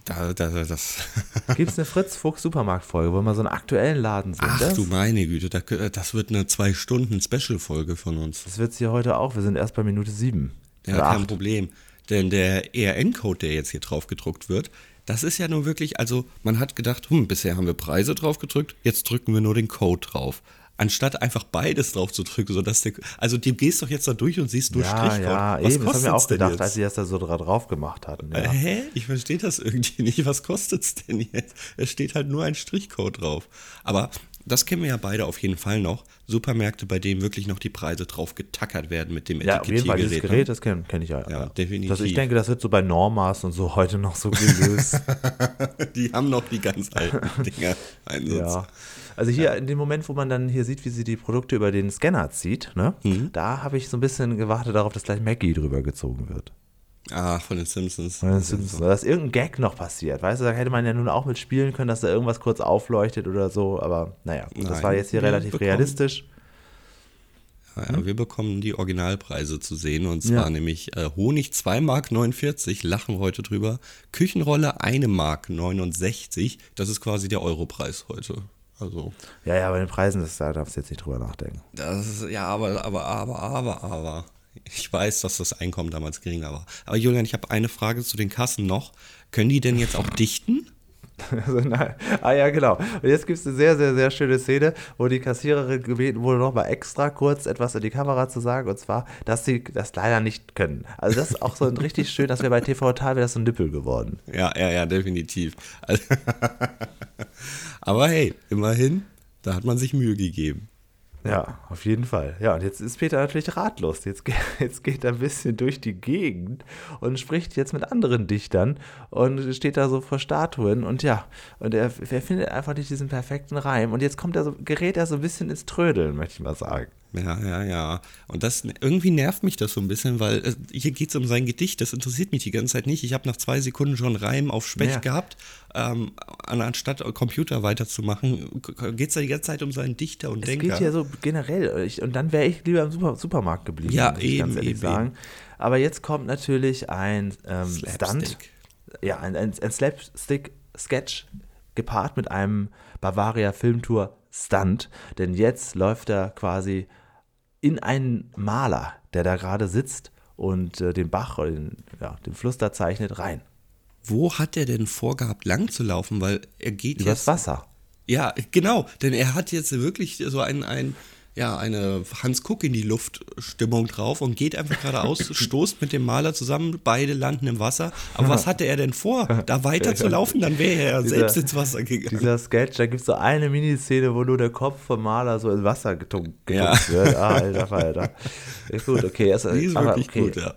Da, da, da, das. Gibt es eine Fritz-Fuchs-Supermarktfolge, wo wir so einen aktuellen Laden sind? Ach das, du meine Güte, da, das wird eine zwei Stunden Special-Folge von uns. das wird es hier heute auch. Wir sind erst bei Minute sieben. Ja, kein acht. Problem. Denn der ERN-Code, der jetzt hier drauf gedruckt wird, das ist ja nun wirklich, also man hat gedacht, hm, bisher haben wir Preise drauf gedrückt, jetzt drücken wir nur den Code drauf. Anstatt einfach beides drauf zu drücken, sodass der, also du gehst doch jetzt da durch und siehst nur Ja, Strichcode. ja, Was eben. Das haben wir auch gedacht, jetzt? als sie das da so dra- drauf gemacht hatten. Ja. Äh, Hä? Ich verstehe das irgendwie nicht. Was kostet's denn jetzt? Es steht halt nur ein Strichcode drauf. Aber das kennen wir ja beide auf jeden Fall noch. Supermärkte, bei denen wirklich noch die Preise drauf getackert werden mit dem Ja, auf jeden Fall, dieses Etikettiergerät. Gerät, ne? das kenne kenn ich ja. Ja, definitiv. Das, ich denke, das wird so bei Normas und so heute noch so gelöst. Die haben noch die ganz alten Dinger Einsatz. ja. Also hier in dem Moment, wo man dann hier sieht, wie sie die Produkte über den Scanner zieht, ne, Mhm. da habe ich so ein bisschen gewartet darauf, dass gleich Maggie drüber gezogen wird. Ah, von den Simpsons. Von den Simpsons. Dass irgendein Gag noch passiert. Weißt du, da hätte man ja nun auch mitspielen können, dass da irgendwas kurz aufleuchtet oder so. Aber naja, das Nein, war jetzt hier relativ bekommen- realistisch. Ja, ja, wir bekommen die Originalpreise zu sehen und zwar Ja. nämlich äh, Honig 2 Mark 49, lachen wir heute drüber. Küchenrolle 1 Mark 69, das ist quasi der Europreis heute. Also. Ja, ja, bei den Preisen, das, da darfst du jetzt nicht drüber nachdenken. Das ist, ja, aber, aber, aber, aber, aber. Ich weiß, dass das Einkommen damals geringer war. Aber Julian, ich habe eine Frage zu den Kassen noch. Können die denn jetzt auch dichten? Also, nein. Ah ja, genau. Und jetzt gibt es eine sehr, sehr, sehr schöne Szene, wo die Kassiererin gebeten wurde, nochmal extra kurz etwas in die Kamera zu sagen. Und zwar, dass sie das leider nicht können. Also das ist auch so ein richtig schön, dass wir bei TV Total wäre so ein Nippel geworden. Ja, ja, ja, definitiv. Also Aber hey, immerhin, da hat man sich Mühe gegeben. Ja, auf jeden Fall. Ja, und jetzt ist Peter natürlich ratlos. Jetzt, jetzt geht er ein bisschen durch die Gegend und spricht jetzt mit anderen Dichtern und steht da so vor Statuen und ja, und er, er findet einfach nicht diesen perfekten Reim. Und jetzt kommt er so, gerät er so ein bisschen ins Trödeln, möchte ich mal sagen. Ja, ja, ja. Und das irgendwie nervt mich das so ein bisschen, weil äh, hier geht es um sein Gedicht. Das interessiert mich die ganze Zeit nicht. Ich habe nach zwei Sekunden schon Reim auf Specht ja. gehabt. Ähm, anstatt Computer weiterzumachen, geht es ja die ganze Zeit um seinen Dichter und es Denker. Es geht ja so generell. Ich, und dann wäre ich lieber im Super, Supermarkt geblieben. Ja, muss ich eben, ganz ehrlich eben, sagen. Aber jetzt kommt natürlich ein ähm, Stunt. Ja, ein, ein, ein Slapstick-Sketch gepaart mit einem Bavaria Filmtour Stunt. Denn jetzt läuft er quasi in einen Maler, der da gerade sitzt und äh, den Bach oder den, ja, den Fluss da zeichnet, rein. Wo hat er denn vorgehabt, lang zu laufen? Weil er geht Übers jetzt. Wasser. Ja, genau, denn er hat jetzt wirklich so ein, ein ja, eine Hans Kuck in die Luft Stimmung drauf und geht einfach geradeaus, stoßt mit dem Maler zusammen, beide landen im Wasser. Aber was hatte er denn vor? Da weiter zu laufen, dann wäre er dieser, selbst ins Wasser gegangen. Dieser Sketch, da gibt es so eine Miniszene, wo nur der Kopf vom Maler so ins Wasser getunkt, ja. wird. Ah, alter Falter. Ist gut, okay. Es, Die ist wirklich okay. gut, ja.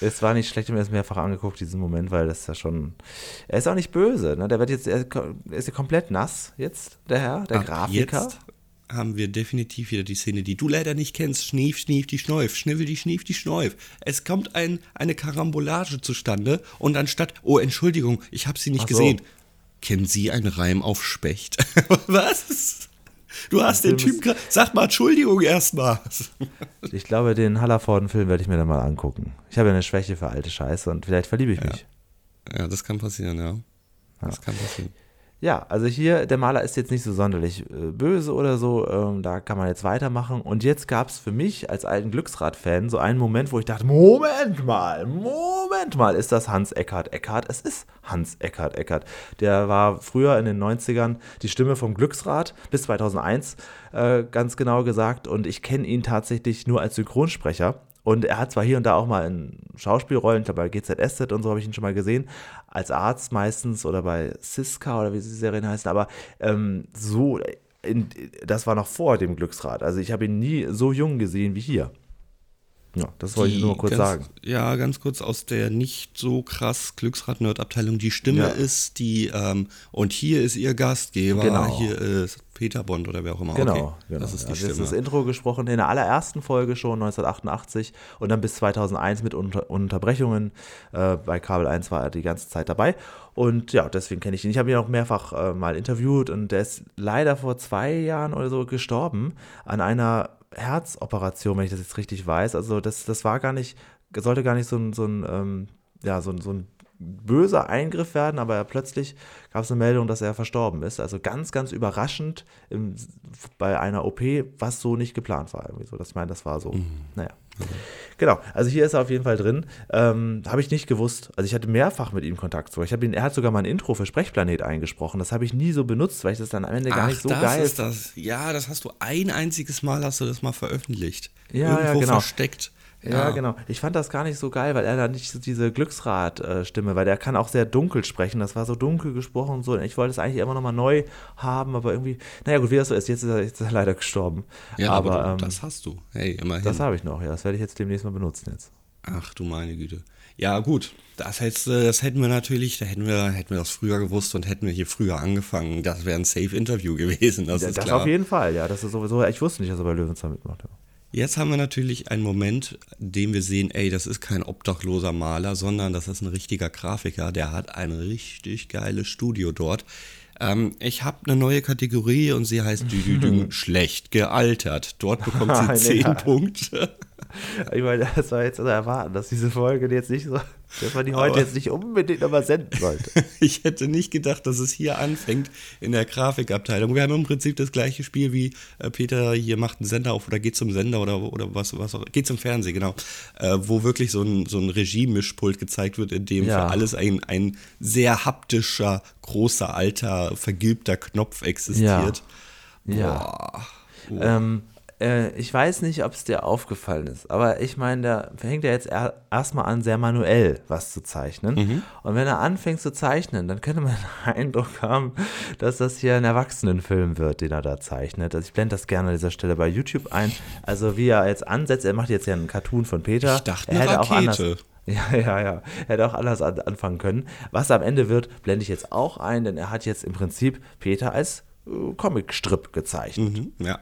Es war nicht schlecht, ich habe mir das mehrfach angeguckt, diesen Moment, weil das ist ja schon. Er ist auch nicht böse, ne? Der wird jetzt, er ist ja komplett nass jetzt, der Herr, der Ab Grafiker. Jetzt haben wir definitiv wieder die Szene, die du leider nicht kennst. Schnief, schnief, die Schneuf, schniffel, die schnief, die Schneuf. Es kommt ein, eine Karambolage zustande und anstatt, oh, Entschuldigung, ich habe sie nicht so. gesehen. Kennen Sie einen Reim auf Specht? Was? Du hast den Typen gerade. Sag mal Entschuldigung erstmal. ich glaube, den Hallerforden-Film werde ich mir dann mal angucken. Ich habe ja eine Schwäche für alte Scheiße und vielleicht verliebe ich mich. Ja, das kann passieren, ja. Das ja. kann passieren. Ja, also hier, der Maler ist jetzt nicht so sonderlich äh, böse oder so, ähm, da kann man jetzt weitermachen. Und jetzt gab es für mich als alten Glücksrad-Fan so einen Moment, wo ich dachte, Moment mal, Moment mal, ist das Hans Eckart Eckart? Es ist Hans Eckart Eckart. Der war früher in den 90ern die Stimme vom Glücksrad bis 2001, äh, ganz genau gesagt. Und ich kenne ihn tatsächlich nur als Synchronsprecher. Und er hat zwar hier und da auch mal in Schauspielrollen, ich glaube bei GZSZ und so habe ich ihn schon mal gesehen, als Arzt meistens oder bei Siska oder wie die Serien heißen, aber ähm, so, in, das war noch vor dem Glücksrad. Also ich habe ihn nie so jung gesehen wie hier. Ja, das wollte ich nur kurz ganz, sagen. Ja, ganz kurz aus der nicht so krass Glücksrad-Nerd-Abteilung. Die Stimme ja. ist die, ähm, und hier ist ihr Gastgeber. Genau. Hier ist Peter Bond oder wer auch immer. Genau, okay, genau. Das ist die also Stimme. Das ist das Intro gesprochen in der allerersten Folge schon, 1988. Und dann bis 2001 mit Unter Unterbrechungen. Äh, bei Kabel 1 war er die ganze Zeit dabei. Und ja, deswegen kenne ich ihn. Ich habe ihn auch mehrfach äh, mal interviewt und der ist leider vor zwei Jahren oder so gestorben an einer Herzoperation, wenn ich das jetzt richtig weiß. Also das, das war gar nicht, sollte gar nicht so ein, so ein, ähm, ja, so ein, so ein böser Eingriff werden, aber plötzlich gab es eine Meldung, dass er verstorben ist. Also ganz, ganz überraschend im, bei einer OP, was so nicht geplant war. Irgendwie so. Das, ich meine, das war so, mhm. naja. Mhm. Genau, also hier ist er auf jeden Fall drin. Ähm, habe ich nicht gewusst. Also ich hatte mehrfach mit ihm Kontakt. So. Ich ihn, er hat sogar mal ein Intro für Sprechplanet eingesprochen. Das habe ich nie so benutzt, weil ich das dann am Ende gar Ach, nicht so das geil ist das. Ja, das hast du ein einziges Mal hast du das mal veröffentlicht. Ja, Irgendwo ja, genau. versteckt. Ja, ja, genau. Ich fand das gar nicht so geil, weil er da nicht so diese Glücksrad-Stimme, weil der kann auch sehr dunkel sprechen. Das war so dunkel gesprochen und so. Ich wollte es eigentlich immer nochmal neu haben, aber irgendwie, naja, gut, wie das so ist, jetzt ist er, jetzt ist er leider gestorben. Ja, aber, aber ähm, das hast du. Hey, immerhin. Das habe ich noch, ja. Das werde ich jetzt demnächst mal benutzen jetzt. Ach du meine Güte. Ja, gut. Das, hättest, das hätten wir natürlich, da hätten wir, hätten wir das früher gewusst und hätten wir hier früher angefangen. Das wäre ein Safe-Interview gewesen. Das, ja, das auf jeden Fall, ja. Das ist sowieso, ich wusste nicht, dass er bei Löwenzahn mitmacht. Ja. Jetzt haben wir natürlich einen Moment, in dem wir sehen, ey, das ist kein obdachloser Maler, sondern das ist ein richtiger Grafiker. Der hat ein richtig geiles Studio dort. Ähm, ich habe eine neue Kategorie und sie heißt Dü -dü schlecht gealtert. Dort bekommt sie 10 Punkte. Ich meine, das war jetzt zu erwarten, dass diese Folge jetzt nicht so, dass man die heute Aber- jetzt nicht unbedingt nochmal senden sollte. Ich hätte nicht gedacht, dass es hier anfängt in der Grafikabteilung. Wir haben im Prinzip das gleiche Spiel wie äh, Peter hier macht einen Sender auf oder geht zum Sender oder, oder was, was auch. Geht zum Fernsehen, genau. Äh, wo wirklich so ein, so ein Regiemischpult gezeigt wird, in dem Ja. für alles ein, ein sehr haptischer, großer, alter, vergilbter Knopf existiert. Ja. Boah. Ähm, äh, ich weiß nicht, ob es dir aufgefallen ist, aber ich meine, der fängt ja jetzt er, erstmal an, sehr manuell was zu zeichnen. Und wenn er anfängt zu zeichnen, dann könnte man den Eindruck haben, dass das hier ein Erwachsenenfilm wird, den er da zeichnet. Also ich blende das gerne an dieser Stelle bei YouTube ein. Also wie er jetzt ansetzt, er macht jetzt ja einen Cartoon von Peter. Ich dachte, er hätte auch anders, ja, ja, ja. Er hätte auch anders an, anfangen können. Was am Ende wird, blende ich jetzt auch ein, denn er hat jetzt im Prinzip Peter als Comicstrip gezeichnet. Mhm, ja,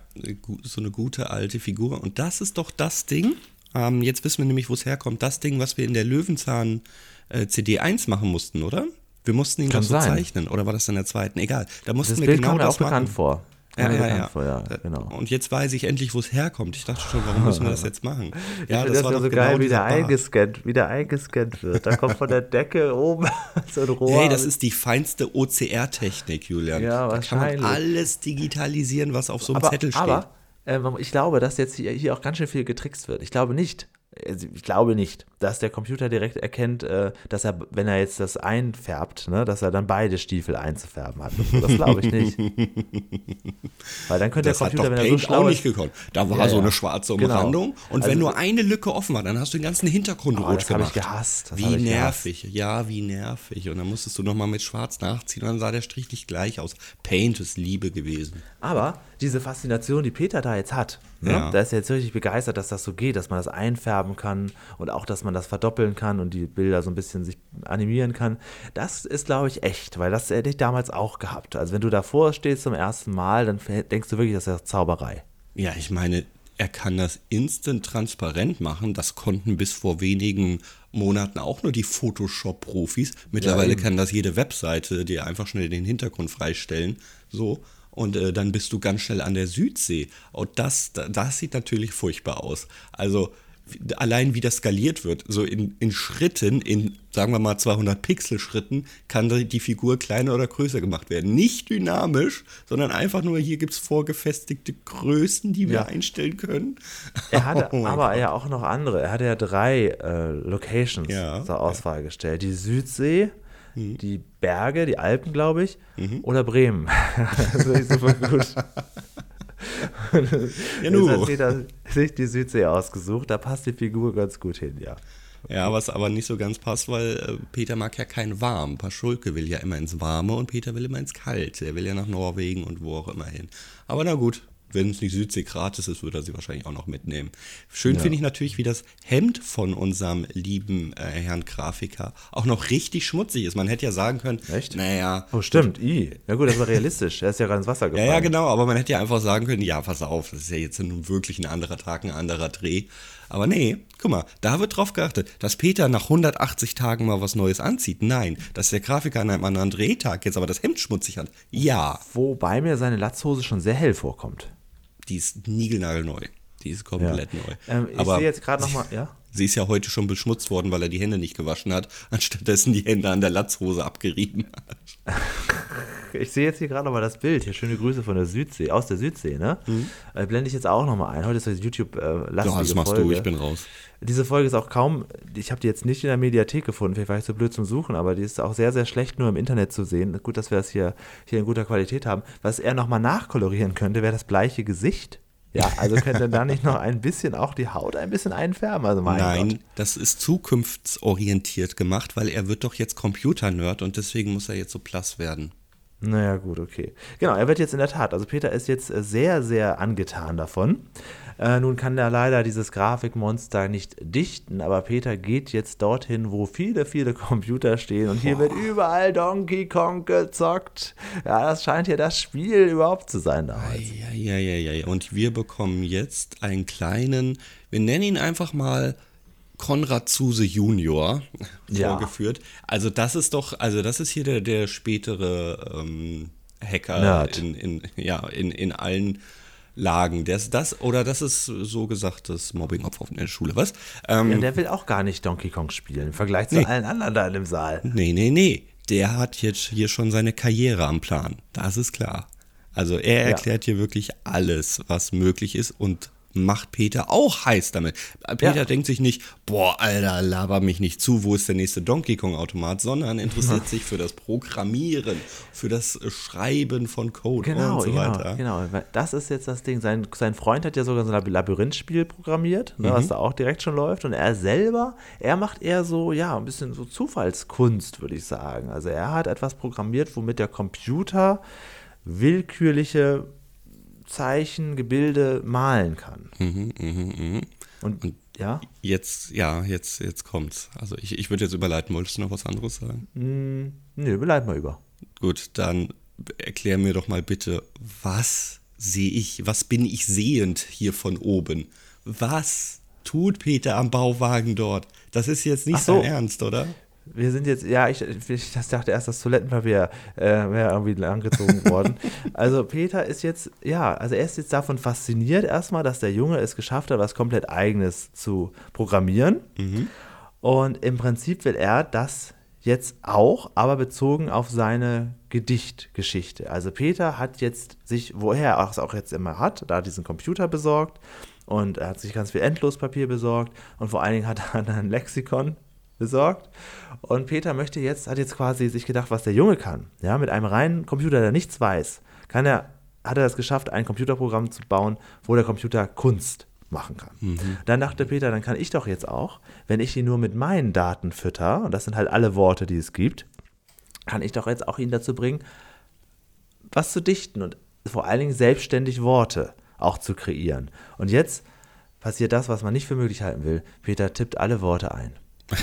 so eine gute alte Figur. Und das ist doch das Ding. Ähm, jetzt wissen wir nämlich, wo es herkommt. Das Ding, was wir in der Löwenzahn äh, CD1 machen mussten, oder? Wir mussten ihn Kann so zeichnen. Oder war das in der zweiten? Egal. Da mussten Das wir Bild genau kam das auch bekannt machen. vor. Ja, ja, ja. Vor, ja, Äh, genau. Und jetzt weiß ich endlich, wo es herkommt. Ich dachte schon, warum müssen wir das jetzt machen? Ja, das, das war so genau geil, wie der eingescannt, wie der eingescannt wird. Da kommt von der Decke oben so ein Rohr. Hey, das ist die feinste OCR-Technik, Julian. Ja, da kann man alles digitalisieren, was auf so einem aber, Zettel steht. Aber äh, ich glaube, dass jetzt hier, hier auch ganz schön viel getrickst wird. Ich glaube nicht. also Ich glaube nicht, dass der Computer direkt erkennt, äh, dass er, wenn er jetzt das einfärbt, ne, dass er dann beide Stiefel einzufärben hat. Das glaube ich nicht. Weil dann könnte das der hat Computer, doch wenn er so schlau auch nicht gekonnt. Da war Ja, so eine schwarze Genau. Umrandung. Und Also- wenn nur eine Lücke offen war, dann hast du den ganzen Hintergrund Oh, rot das hab ich gemacht. gehasst, das wie ich nervig. Ja, wie nervig. Und dann musstest du nochmal mit schwarz nachziehen. Und dann sah der Strich nicht gleich aus. Paint ist Liebe gewesen. Aber diese Faszination, die Peter da jetzt hat, ne? Ja. da ist er jetzt richtig begeistert, dass das so geht, dass man das einfärben kann und auch, dass man das verdoppeln kann und die Bilder so ein bisschen sich animieren kann. Das ist, glaube ich, echt, weil das hätte ich damals auch gehabt. Also wenn du davor stehst zum ersten Mal, dann denkst du wirklich, das ist Zauberei. Ja, ich meine, er kann das instant transparent machen. Das konnten bis vor wenigen Monaten auch nur die Photoshop-Profis. Mittlerweile eben. kann das jede Webseite dir einfach schnell den Hintergrund freistellen. So. Und äh, dann bist du ganz schnell an der Südsee. Und das, da- das sieht natürlich furchtbar aus. Also allein wie das skaliert wird, so in, in Schritten, in sagen wir mal 200 Pixel Schritten, kann die Figur kleiner oder größer gemacht werden. Nicht dynamisch, sondern einfach nur, hier gibt es vorgefestigte Größen, die wir Ja. einstellen können. Er hatte Oh aber Gott. ja auch noch andere. Er hatte ja drei äh, Locations Ja, zur Auswahl gestellt. Die Südsee, Mhm. die Berge, die Alpen, glaube ich, oder Bremen. das ist super gut. Ja, Jetzt nu. hat Peter sich die Südsee ausgesucht. Da passt die Figur ganz gut hin, ja. Ja, was aber nicht so ganz passt, weil äh, Peter mag ja kein Warm. Paschulke will ja immer ins Warme und Peter will immer ins Kalte. Er will ja nach Norwegen und wo auch immer hin. Aber na gut, wenn es nicht Südsee gratis ist, würde er sie wahrscheinlich auch noch mitnehmen. Schön finde ich natürlich, wie das Hemd von unserem lieben äh, Herrn Grafiker auch noch richtig schmutzig ist. Man hätte ja sagen können, Echt? naja, Oh, stimmt. I. Ja gut, das war realistisch. Er ist ja gerade ins Wasser ja, gefallen. ja, genau, aber man hätte ja einfach sagen können, ja, pass auf, das ist ja jetzt nun wirklich ein anderer Tag, ein anderer Dreh. Aber nee, guck mal, da wird drauf geachtet, dass Peter nach 180 Tagen mal was Neues anzieht. Nein, dass der Grafiker an einem anderen Drehtag jetzt aber das Hemd schmutzig hat. Ja, Wobei mir seine Latzhose schon sehr hell vorkommt. Die ist niegelnagelneu. Die ist komplett neu. Ähm, ich sehe jetzt gerade nochmal, ja? Sie ist ja heute schon beschmutzt worden, weil er die Hände nicht gewaschen hat, anstattdessen die Hände an der Latzhose abgerieben hat. Ich sehe jetzt hier gerade nochmal das Bild. Hier schöne Grüße von der Südsee, aus der Südsee, ne? Äh, blende ich jetzt auch nochmal ein. Heute ist das YouTube-lastige Mhm. Ja, das machst Folge. du, ich bin raus. Diese Folge ist auch kaum, ich habe die jetzt nicht in der Mediathek gefunden, vielleicht war ich so blöd zum Suchen, aber die ist auch sehr, sehr schlecht nur im Internet zu sehen. Gut, dass wir das hier, hier in guter Qualität haben. Was er nochmal nachkolorieren könnte, wäre das bleiche Gesicht. Ja, also könnte er da nicht noch ein bisschen auch die Haut ein bisschen einfärben. Also mein Nein, Gott. das ist zukunftsorientiert gemacht, weil er wird doch jetzt Computer-Nerd und deswegen muss er jetzt so blass werden. Naja, gut, okay. Genau, er wird jetzt in der Tat, also Peter ist jetzt äh, sehr, sehr angetan davon. Äh, nun kann er leider dieses Grafikmonster nicht dichten, aber Peter geht jetzt dorthin, wo viele, viele Computer stehen und hier wird überall Donkey Kong gezockt. Ja, das scheint hier das Spiel überhaupt zu sein damals. Ja, ja, ja, ja. Und wir bekommen jetzt einen kleinen, wir nennen ihn einfach mal Konrad Zuse Junior Ja. vorgeführt. Also das ist doch, also das ist hier der, der spätere ähm, Hacker in, in, ja, in, in allen Lagen. Das, das, oder das ist so gesagt das Mobbing-Opfer in der Schule, was? Ähm, Ja, der will auch gar nicht Donkey Kong spielen, im Vergleich zu Nee. allen anderen da in dem Saal. Nee, nee, nee. Der hat jetzt hier schon seine Karriere am Plan. Das ist klar. Also er Ja. erklärt hier wirklich alles, was möglich ist und macht Peter auch heiß damit. Peter Ja. denkt sich nicht, boah, Alter, laber mich nicht zu, wo ist der nächste Donkey Kong Automat, sondern interessiert sich für das Programmieren, für das Schreiben von Code Genau, und so genau, weiter. genau. Das ist jetzt das Ding. Sein, sein Freund hat ja sogar so ein Labyrinthspiel programmiert, ne, Mhm. was da auch direkt schon läuft. Und er selber, er macht eher so, ja, ein bisschen so Zufallskunst, würde ich sagen. Also er hat etwas programmiert, womit der Computer willkürliche Zeichen, Gebilde malen kann. Mhm, mhm, mhm. Und, ja, Jetzt, ja, jetzt, jetzt kommt's. Also ich, ich würde jetzt überleiten. Wolltest du noch was anderes sagen? mh, nö, bleiben wir über. Gut, dann erklär mir doch mal bitte, was sehe ich, was bin ich sehend hier von oben? Was tut Peter am Bauwagen dort? Das ist jetzt nicht so. sein Ernst, oder? Wir sind jetzt, ja, ich, ich dachte erst, das Toilettenpapier äh, wäre irgendwie langgezogen worden. Also Peter ist jetzt, ja, also er ist jetzt davon fasziniert erstmal, dass der Junge es geschafft hat, was komplett eigenes zu programmieren. Und im Prinzip will er das jetzt auch, aber bezogen auf seine Gedichtgeschichte. Also Peter hat jetzt sich, woher er es auch jetzt immer hat, da diesen Computer besorgt und er hat sich ganz viel Endlospapier besorgt und vor allen Dingen hat er dann ein Lexikon besorgt. Und Peter möchte jetzt, hat jetzt quasi sich gedacht, was der Junge kann. Ja, mit einem reinen Computer, der nichts weiß, kann er, hat er es geschafft, ein Computerprogramm zu bauen, wo der Computer Kunst machen kann. Dann dachte Peter, dann kann ich doch jetzt auch, wenn ich ihn nur mit meinen Daten fütter, und das sind halt alle Worte, die es gibt, kann ich doch jetzt auch ihn dazu bringen, was zu dichten und vor allen Dingen selbstständig Worte auch zu kreieren. Und jetzt passiert das, was man nicht für möglich halten will. Peter tippt alle Worte ein.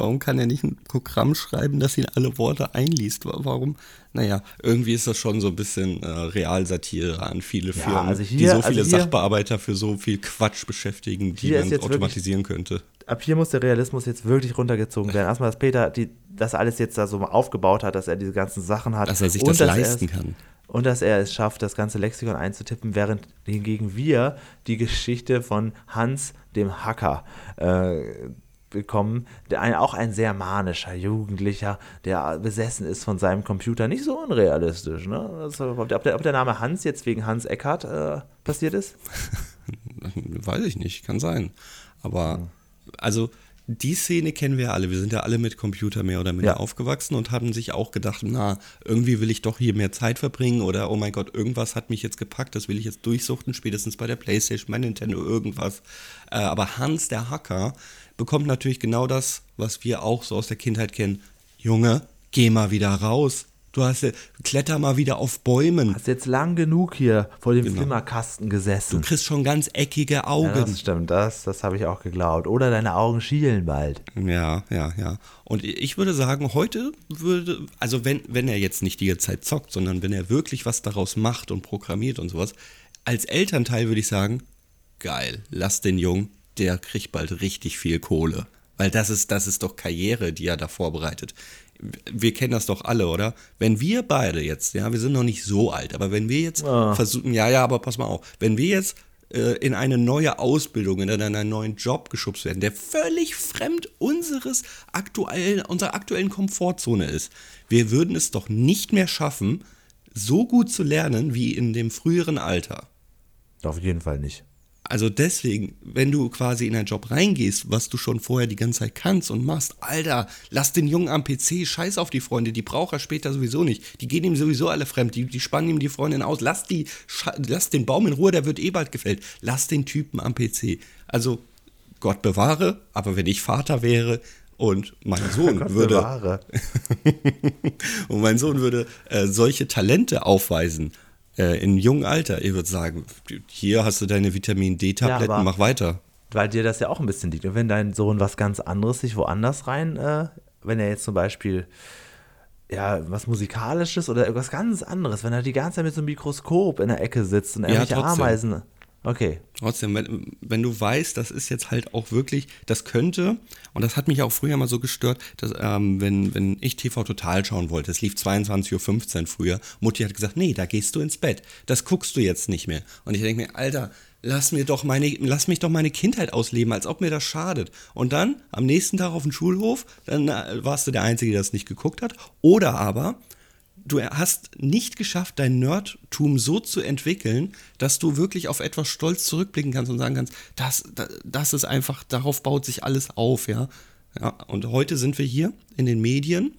Warum kann er nicht ein Programm schreiben, das ihn alle Worte einliest? Wa- Warum? Naja, irgendwie ist das schon so ein bisschen äh, Realsatire an viele Ja, Firmen, also die hier- so viele also hier- Sachbearbeiter für so viel Quatsch beschäftigen, die man jetzt wirklich- automatisieren könnte. Ab hier muss der Realismus jetzt wirklich runtergezogen werden. Erstmal, dass Peter die, das alles jetzt da so aufgebaut hat, dass er diese ganzen Sachen hat. Dass er sich und das leisten es, kann. Und dass er es schafft, das ganze Lexikon einzutippen, während hingegen wir die Geschichte von Hans, dem Hacker, äh, bekommen, der ein, auch ein sehr manischer Jugendlicher, der besessen ist von seinem Computer. Nicht so unrealistisch. Ne? Also, ob, der, ob, der, Name Hans jetzt wegen Hans Eckhardt äh, passiert ist? Weiß ich nicht, kann sein. Aber also die Szene kennen wir alle. Wir sind ja alle mit Computer mehr oder minder Ja. aufgewachsen und haben sich auch gedacht, na, irgendwie will ich doch hier mehr Zeit verbringen oder oh mein Gott, irgendwas hat mich jetzt gepackt, das will ich jetzt durchsuchten, spätestens bei der Playstation, bei Nintendo, irgendwas. Äh, aber Hans, der Hacker, bekommt natürlich genau das, was wir auch so aus der Kindheit kennen. Junge, geh mal wieder raus. Du hast ja, kletter mal wieder auf Bäumen. Hast jetzt lang genug hier vor dem Genau. Flimmerkasten gesessen. Du kriegst schon ganz eckige Ja, Augen. das stimmt, das, das habe ich auch geglaubt. Oder deine Augen schielen bald. Ja, ja, ja. Und ich würde sagen, heute würde, also wenn, wenn er jetzt nicht die ganze Zeit zockt, sondern wenn er wirklich was daraus macht und programmiert und sowas, als Elternteil würde ich sagen, geil, lass den Jungen, der kriegt bald richtig viel Kohle. Weil das ist, das ist doch Karriere, die er da vorbereitet. Wir kennen das doch alle, oder? Wenn wir beide jetzt, ja, wir sind noch nicht so alt, aber wenn wir jetzt Ah. versuchen, ja, ja, aber pass mal auf, wenn wir jetzt äh, in eine neue Ausbildung, in einen neuen Job geschubst werden, der völlig fremd unseres aktuellen, unserer aktuellen Komfortzone ist, wir würden es doch nicht mehr schaffen, so gut zu lernen wie in dem früheren Alter. Auf jeden Fall nicht. Also deswegen, wenn du quasi in einen Job reingehst, was du schon vorher die ganze Zeit kannst und machst, Alter, lass den Jungen am PC, scheiß auf die Freunde, die braucht er später sowieso nicht. Die gehen ihm sowieso alle fremd, die, die spannen ihm die Freundin aus. Lass, die, lass den Baum in Ruhe, der wird eh bald gefällt. Lass den Typen am PC. Also, Gott bewahre, aber wenn ich Vater wäre und mein Sohn Gott würde bewahre. und mein Sohn würde äh, solche Talente aufweisen äh, in jungem Alter. Ich würde sagen, hier hast du deine Vitamin D-Tabletten, Ja, mach weiter. Weil dir das ja auch ein bisschen liegt. Und wenn dein Sohn was ganz anderes sich woanders rein, äh, wenn er jetzt zum Beispiel ja, was Musikalisches oder irgendwas ganz anderes, wenn er die ganze Zeit mit so einem Mikroskop in der Ecke sitzt und irgendwelche trotzdem. Ameisen. Okay. Trotzdem, wenn, wenn du weißt, das ist jetzt halt auch wirklich, das könnte, und das hat mich auch früher mal so gestört, dass, ähm, wenn, wenn ich TV Total schauen wollte, es lief 22.15 Uhr früher, Mutti hat gesagt, nee, da gehst du ins Bett, das guckst du jetzt nicht mehr. Und ich denke mir, Alter, lass mir doch meine, lass mich doch meine Kindheit ausleben, als ob mir das schadet. Und dann am nächsten Tag auf dem Schulhof, dann äh, warst du der Einzige, der das nicht geguckt hat. Oder aber du hast nicht geschafft, dein Nerdtum so zu entwickeln, dass du wirklich auf etwas stolz zurückblicken kannst und sagen kannst, das, das, das ist einfach, darauf baut sich alles auf, ja. ja. Und heute sind wir hier in den Medien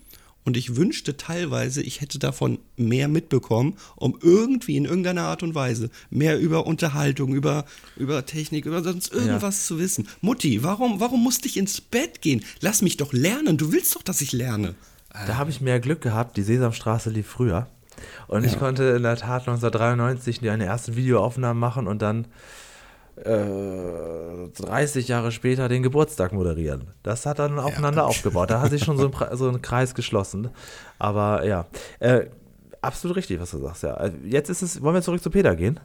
und ich wünschte teilweise, ich hätte davon mehr mitbekommen, um irgendwie in irgendeiner Art und Weise mehr über Unterhaltung, über, über Technik, über sonst irgendwas ja. zu wissen. Mutti, warum, warum musste ich ins Bett gehen? Lass mich doch lernen. Du willst doch, dass ich lerne. Da habe ich mehr Glück gehabt. Die Sesamstraße lief früher. Und ja. ich konnte in der Tat 1993 eine erste Videoaufnahme machen und dann äh, 30 Jahre später den Geburtstag moderieren. Das hat dann aufeinander ja. aufgebaut. Da hat sich schon so ein, so ein Kreis geschlossen. Aber ja, äh, absolut richtig, was du sagst. Ja. Äh, jetzt ist es, wollen wir zurück zu Peter gehen?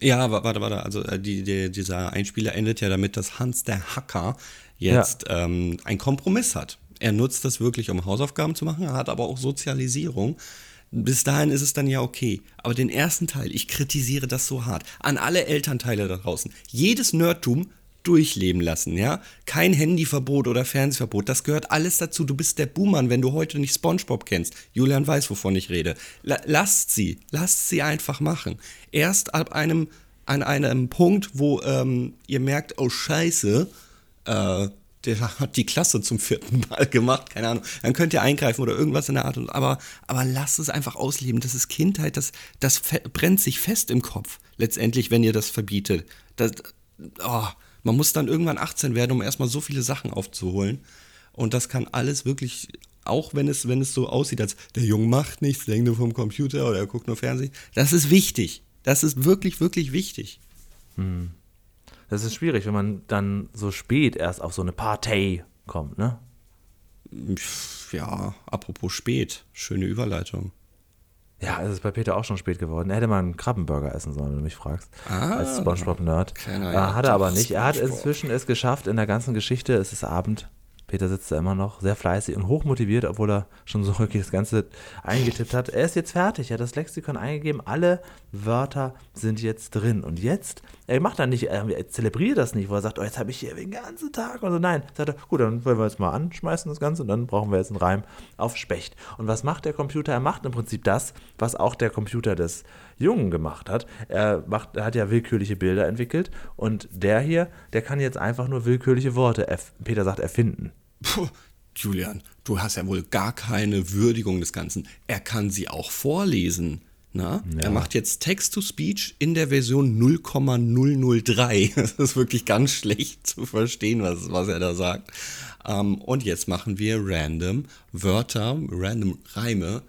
Ja, warte, warte. Also äh, die, die, dieser Einspieler endet ja damit, dass Hans der Hacker jetzt ja. ähm, einen Kompromiss hat. Er nutzt das wirklich, um Hausaufgaben zu machen, er hat aber auch Sozialisierung. Bis dahin ist es dann ja okay. Aber den ersten Teil, ich kritisiere das so hart. An alle Elternteile da draußen. Jedes Nerdtum durchleben lassen, ja? Kein Handyverbot oder Fernsehverbot, das gehört alles dazu. Du bist der Boomer, wenn du heute nicht SpongeBob kennst. Julian weiß, wovon ich rede. La lasst sie, lasst sie einfach machen. Erst ab einem, an einem Punkt, wo ähm, ihr merkt, oh Scheiße, äh, der hat die Klasse zum vierten Mal gemacht, keine Ahnung. Dann könnt ihr eingreifen oder irgendwas in der Art. Aber, aber lasst es einfach ausleben. Das ist Kindheit, das, das brennt sich fest im Kopf. Letztendlich, wenn ihr das verbietet. Das, oh, man muss dann irgendwann 18 werden, um erstmal so viele Sachen aufzuholen. Und das kann alles wirklich, auch wenn es, wenn es so aussieht, als der Junge macht nichts, der hängt nur vom Computer oder er guckt nur Fernsehen. Das ist wichtig. Das ist wirklich, wirklich wichtig. Hm. Das ist schwierig, wenn man dann so spät erst auf so eine Partei kommt, ne? Ja, apropos spät, schöne Überleitung. Ja, es ist bei Peter auch schon spät geworden. Er hätte mal einen Krabbenburger essen sollen, wenn du mich fragst. Ah, als Spongebob-Nerd. Äh, hat er aber nicht. Er hat inzwischen es geschafft, in der ganzen Geschichte, es ist Abend, Peter sitzt da immer noch, sehr fleißig und hochmotiviert, obwohl er schon so wirklich das Ganze eingetippt hat. Er ist jetzt fertig, er hat das Lexikon eingegeben, alle Wörter sind jetzt drin. Und jetzt, er macht dann nicht, er zelebriert das nicht, wo er sagt, oh, jetzt habe ich hier den ganzen Tag oder so. Nein, sagt er, gut, dann wollen wir jetzt mal anschmeißen das Ganze und dann brauchen wir jetzt einen Reim auf Specht. Und was macht der Computer? Er macht im Prinzip das, was auch der Computer des Jungen gemacht hat. Er, macht, er hat ja willkürliche Bilder entwickelt und der hier, der kann jetzt einfach nur willkürliche Worte, Peter sagt, erfinden. Puh, Julian, du hast ja wohl gar keine Würdigung des Ganzen. Er kann sie auch vorlesen. Na? Ja. Er macht jetzt Text-to-Speech in der Version 0,003. Das ist wirklich ganz schlecht zu verstehen, was, was er da sagt. Ähm, und jetzt machen wir random Wörter, random Reime.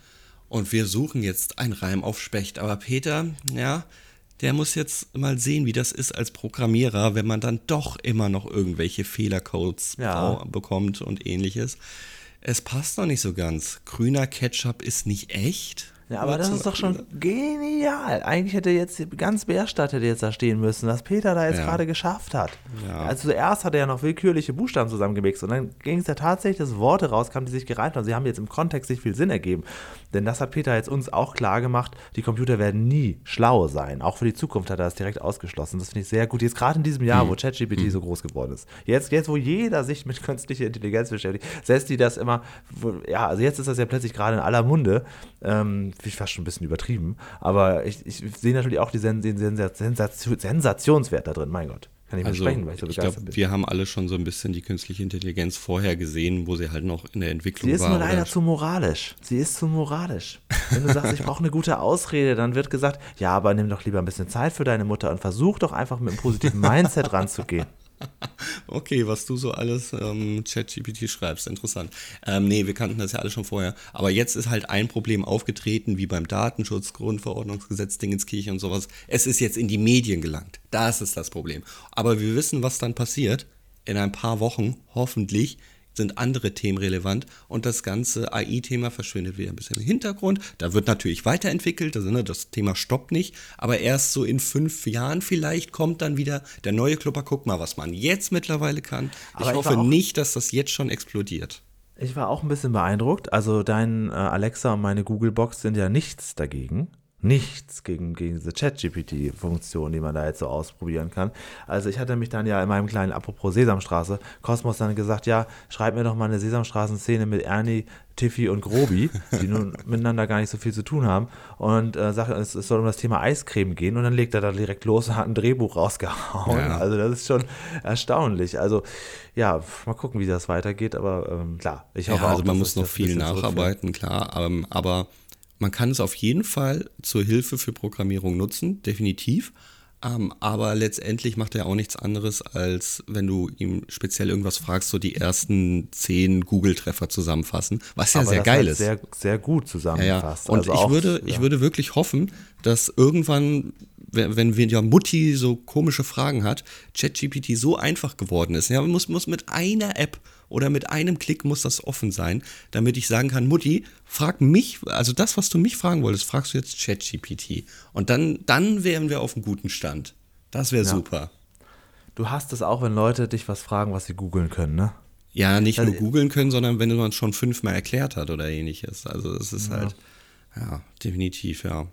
Und wir suchen jetzt einen Reim auf Specht. Aber Peter, ja, der muss jetzt mal sehen, wie das ist als Programmierer, wenn man dann doch immer noch irgendwelche Fehlercodes ja. bekommt und ähnliches. Es passt noch nicht so ganz. Grüner Ketchup ist nicht echt. Ja, aber das ist doch schon genial. Eigentlich hätte jetzt ganz Bärstadt hätte jetzt da stehen müssen, was Peter da jetzt ja. gerade geschafft hat. Ja. Also zuerst hat er ja noch willkürliche Buchstaben zusammengemixt und dann ging es ja tatsächlich, dass Worte rauskamen, die sich gereimt haben. Sie haben jetzt im Kontext nicht viel Sinn ergeben. Denn das hat Peter jetzt uns auch klar gemacht, die Computer werden nie schlau sein. Auch für die Zukunft hat er das direkt ausgeschlossen. Das finde ich sehr gut. Jetzt gerade in diesem Jahr, hm. wo ChatGPT hm. so groß geworden ist. Jetzt, jetzt, wo jeder sich mit künstlicher Intelligenz beschäftigt, setzt die das immer, ja, also jetzt ist das ja plötzlich gerade in aller Munde. Ähm, ich fast schon ein bisschen übertrieben. Aber ich, ich sehe natürlich auch den Sensationswert da drin, mein Gott. Kann ich also, sprechen, weil ich so ich glaube, wir haben alle schon so ein bisschen die künstliche Intelligenz vorher gesehen, wo sie halt noch in der Entwicklung war. Sie ist nur leider zu moralisch. Sie ist zu moralisch. Wenn du sagst, ich brauche eine gute Ausrede, dann wird gesagt, ja, aber nimm doch lieber ein bisschen Zeit für deine Mutter und versuch doch einfach mit einem positiven Mindset ranzugehen. Okay, was du so alles ähm, ChatGPT schreibst, interessant. Ähm, nee, wir kannten das ja alle schon vorher. Aber jetzt ist halt ein Problem aufgetreten, wie beim Datenschutz, Grundverordnungsgesetz, Dingenskirche und sowas. Es ist jetzt in die Medien gelangt. Das ist das Problem. Aber wir wissen, was dann passiert. In ein paar Wochen, hoffentlich, sind andere Themen relevant und das ganze AI-Thema verschwindet wieder ein bisschen im Hintergrund. Da wird natürlich weiterentwickelt, also, ne, das Thema stoppt nicht, aber erst so in fünf Jahren vielleicht kommt dann wieder der neue Klopper. Guck mal, was man jetzt mittlerweile kann. Aber ich hoffe nicht, dass das jetzt schon explodiert. Ich war auch ein bisschen beeindruckt. Also dein äh, Alexa und meine Google Box sind ja nichts dagegen. Nichts gegen, gegen diese Chat-GPT-Funktion, die man da jetzt so ausprobieren kann. Also ich hatte mich dann ja in meinem kleinen Apropos Sesamstraße, Kosmos dann gesagt, ja, schreib mir doch mal eine Sesamstraßen-Szene mit Ernie, Tiffy und Grobi, die nun miteinander gar nicht so viel zu tun haben. Und äh, sagt, es, es soll um das Thema Eiscreme gehen. Und dann legt er da direkt los und hat ein Drehbuch rausgehauen. Ja. Also das ist schon erstaunlich. Also ja, mal gucken, wie das weitergeht. Aber ähm, klar, ich hoffe Ja, also auch, man muss noch viel nacharbeiten, klar, ähm, aber man kann es auf jeden Fall zur Hilfe für Programmierung nutzen, definitiv. Ähm, aber letztendlich macht er auch nichts anderes, als wenn du ihm speziell irgendwas fragst, so die ersten zehn Google-Treffer zusammenfassen, was ja Aber sehr geil ist. Sehr, sehr gut Ja, ja. zusammengefasst. Und Also ich, auch, würde, ja. ich würde wirklich hoffen, dass irgendwann, wenn wir ja Mutti so komische Fragen hat, ChatGPT so einfach geworden ist. Ja, man muss, muss mit einer App oder mit einem Klick muss das offen sein, damit ich sagen kann, Mutti, frag mich, also das, was du mich fragen wolltest, fragst du jetzt ChatGPT. Und dann, dann wären wir auf einem guten Stand. Das wäre super. Du hast es auch, wenn Leute dich was fragen, was sie googeln können, ne? Ja, nicht Also- nur googeln können, sondern wenn man es schon fünfmal erklärt hat oder ähnliches. Also es ist halt, ja, definitiv, ja.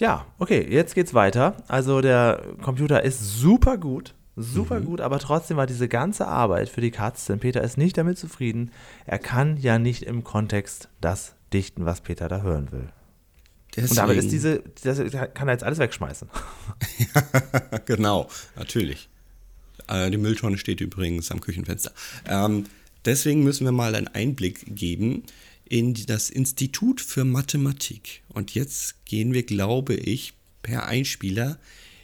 Ja, okay, jetzt geht's weiter. Also der Computer ist super gut, super gut, aber trotzdem war diese ganze Arbeit für die Katz, denn Peter ist nicht damit zufrieden. Er kann ja nicht im Kontext das dichten, was Peter da hören will. Und damit ist Deswegen- diese, das kann er jetzt alles wegschmeißen. genau, natürlich. Äh, die Mülltonne steht übrigens am Küchenfenster. Ähm, deswegen müssen wir mal einen Einblick geben in das Institut für Mathematik. Und jetzt gehen wir, glaube ich, per Einspieler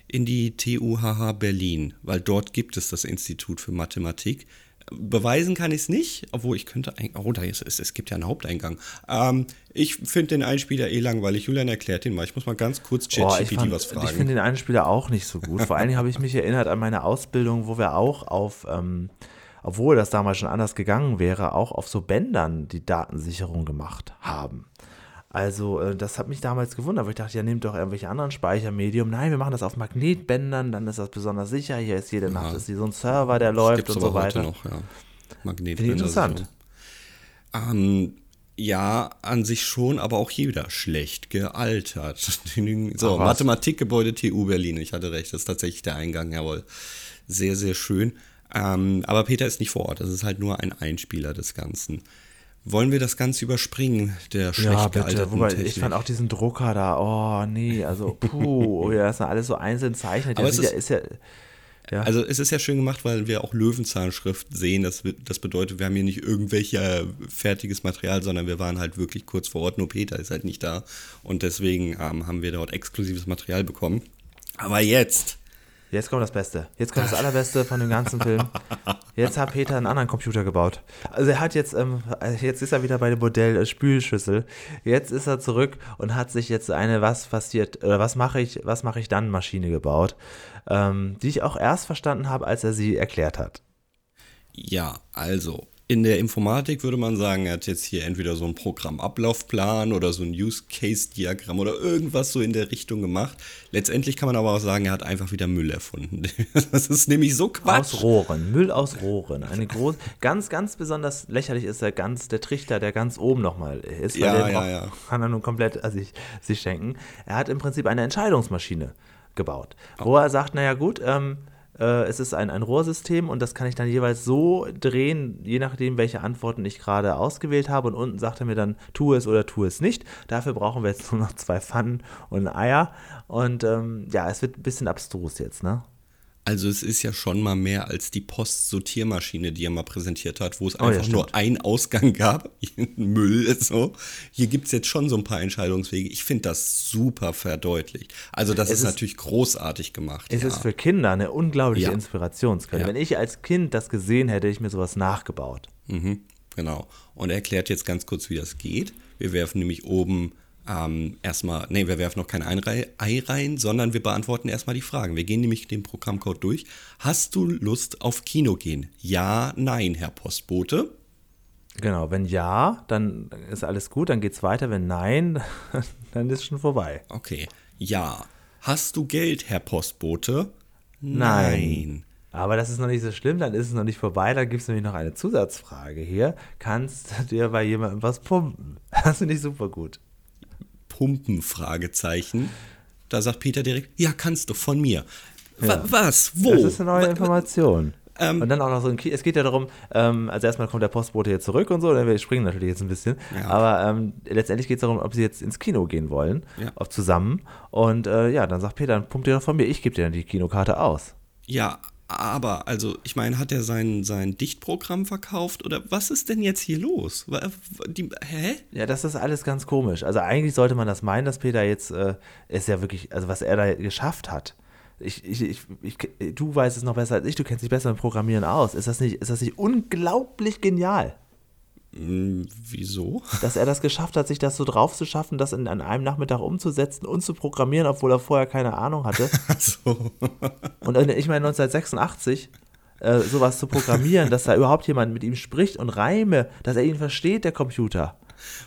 in die TUHH Berlin, weil dort gibt es das Institut für Mathematik. Beweisen kann ich es nicht, obwohl ich könnte. ein- Oh, da ist es. Es gibt ja einen Haupteingang. Ähm, ich finde den Einspieler eh langweilig. Julian erklärt den mal. Ich muss mal ganz kurz ich ChatGPT fand- was ich fragen. finde den Einspieler auch nicht so gut. Vor allen Dingen habe ich mich erinnert an meine Ausbildung, wo wir auch auf, ähm, obwohl das damals schon anders gegangen wäre, auch auf so Bändern die Datensicherung gemacht haben. Also, äh, das hat mich damals gewundert, weil ich dachte, ja, nehmt doch irgendwelche anderen Speichermedium. Nein, wir machen das auf Magnetbändern, dann ist das besonders sicher. Hier ist jede Nacht ist hier so ein Server, der läuft Gibt's und so heute weiter. noch, ja. Magnetbänder. Interessant. Ähm, ja, an sich schon, aber auch hier wieder schlecht gealtert. so, Ach? Mathematikgebäude TU Berlin. Ich hatte recht, das ist tatsächlich der Eingang, jawohl. Sehr, sehr schön. Ähm, aber Peter ist nicht vor Ort. Das ist halt nur ein Einspieler des Ganzen. Wollen wir das Ganze überspringen, der schlecht Ja, bitte. Wobei, Technik? ich fand auch diesen Drucker da, oh nee, also puh, ja, das ist alles so einzeln zeichnet. Aber es ja, ist ja, ja. Also es ist ja schön gemacht, weil wir auch Löwenzahnschrift sehen. Das, das bedeutet, wir haben hier nicht irgendwelche äh, fertiges Material, sondern wir waren halt wirklich kurz vor Ort. Nur Peter ist halt nicht da. Und deswegen ähm, haben wir dort exklusives Material bekommen. Aber jetzt, Jetzt kommt das Beste. Jetzt kommt das Allerbeste von dem ganzen Film. Jetzt hat Peter einen anderen Computer gebaut. Also er hat jetzt, ähm, jetzt ist er wieder bei dem Modell äh, Spülschüssel. Jetzt ist er zurück und hat sich jetzt eine was passiert oder was mache ich, was mache ich dann Maschine gebaut, ähm, die ich auch erst verstanden habe, als er sie erklärt hat. ja, also in der Informatik würde man sagen, er hat jetzt hier entweder so einen Programmablaufplan oder so ein Use-Case-Diagramm oder irgendwas so in der Richtung gemacht. Letztendlich kann man aber auch sagen, er hat einfach wieder Müll erfunden. Das ist nämlich so Quatsch. Aus Rohren, Müll aus Rohren. Eine groß, ganz, ganz besonders lächerlich ist der ganz, der Trichter, der ganz oben nochmal ist, weil Ja, der ja, braucht- ja. kann er nun komplett äh, sich, sich schenken. Er hat im Prinzip eine Entscheidungsmaschine gebaut, wo er sagt, naja gut, ähm, äh, es ist ein, ein Rohrsystem und das kann ich dann jeweils so drehen, je nachdem, welche Antworten ich gerade ausgewählt habe. Und unten sagt er mir dann, tu es oder tu es nicht. Dafür brauchen wir jetzt nur noch zwei Pfannen und Eier. Und ähm, ja, es wird ein bisschen abstrus jetzt, ne? Also es ist ja schon mal mehr als die Postsortiermaschine, die er mal präsentiert hat, wo es Oh ja, einfach nur einen Ausgang gab. Müll so. Hier gibt es jetzt schon so ein paar Entscheidungswege. Ich finde das super verdeutlicht. Also das ist, ist- natürlich großartig gemacht. Es ja. ist für Kinder eine unglaubliche Ja. Inspirationsquelle. Wenn ich als Kind das gesehen hätte, hätte ich mir sowas nachgebaut. Mhm, genau. Und er erklärt jetzt ganz kurz, wie das geht. Wir werfen nämlich oben ähm, erstmal, nee, wir werfen noch kein Ei rein, sondern wir beantworten erstmal die Fragen. Wir gehen nämlich den Programmcode durch. Hast du Lust auf Kino gehen? Ja, nein, Herr Postbote. Genau, wenn ja, dann ist alles gut, dann geht's weiter. Wenn nein, dann ist schon vorbei. Okay. Ja. Hast du Geld, Herr Postbote? Nein. Aber das ist noch nicht so schlimm, dann ist es noch nicht vorbei. Da gibt es nämlich noch eine Zusatzfrage hier. Kannst du dir bei jemandem was pumpen? Das finde ich super gut. Pumpen? Fragezeichen. Da sagt Peter direkt, ja, kannst du, von mir. Ja. Was? Wo? Das ist eine neue Information. Ähm, und dann auch noch so ein Ki Es geht ja darum, ähm, also erstmal kommt der Postbote hier zurück und so, dann wir springen natürlich jetzt ein bisschen. Ja. Aber ähm, letztendlich geht es darum, ob sie jetzt ins Kino gehen wollen, ja. zusammen. Und äh, ja, dann sagt Peter, dann pumpt ihr doch von mir, ich gebe dir dann die Kinokarte aus. Ja, aber, also, ich meine, hat er sein, sein Dichtprogramm verkauft oder was ist denn jetzt hier los? Die, hä? Ja, das ist alles ganz komisch. Also, eigentlich sollte man das meinen, dass Peter jetzt, äh, ist ja wirklich, also, was er da geschafft hat. Ich, ich, ich, ich, du weißt es noch besser als ich, du kennst dich besser mit Programmieren aus. Ist das nicht, ist das nicht unglaublich genial? Hm, wieso? Dass er das geschafft hat, sich das so drauf zu schaffen, das in, an einem Nachmittag umzusetzen und zu programmieren, obwohl er vorher keine Ahnung hatte. so. Und ich meine, 1986 äh, sowas zu programmieren, dass da überhaupt jemand mit ihm spricht und Reime, dass er ihn versteht, der Computer.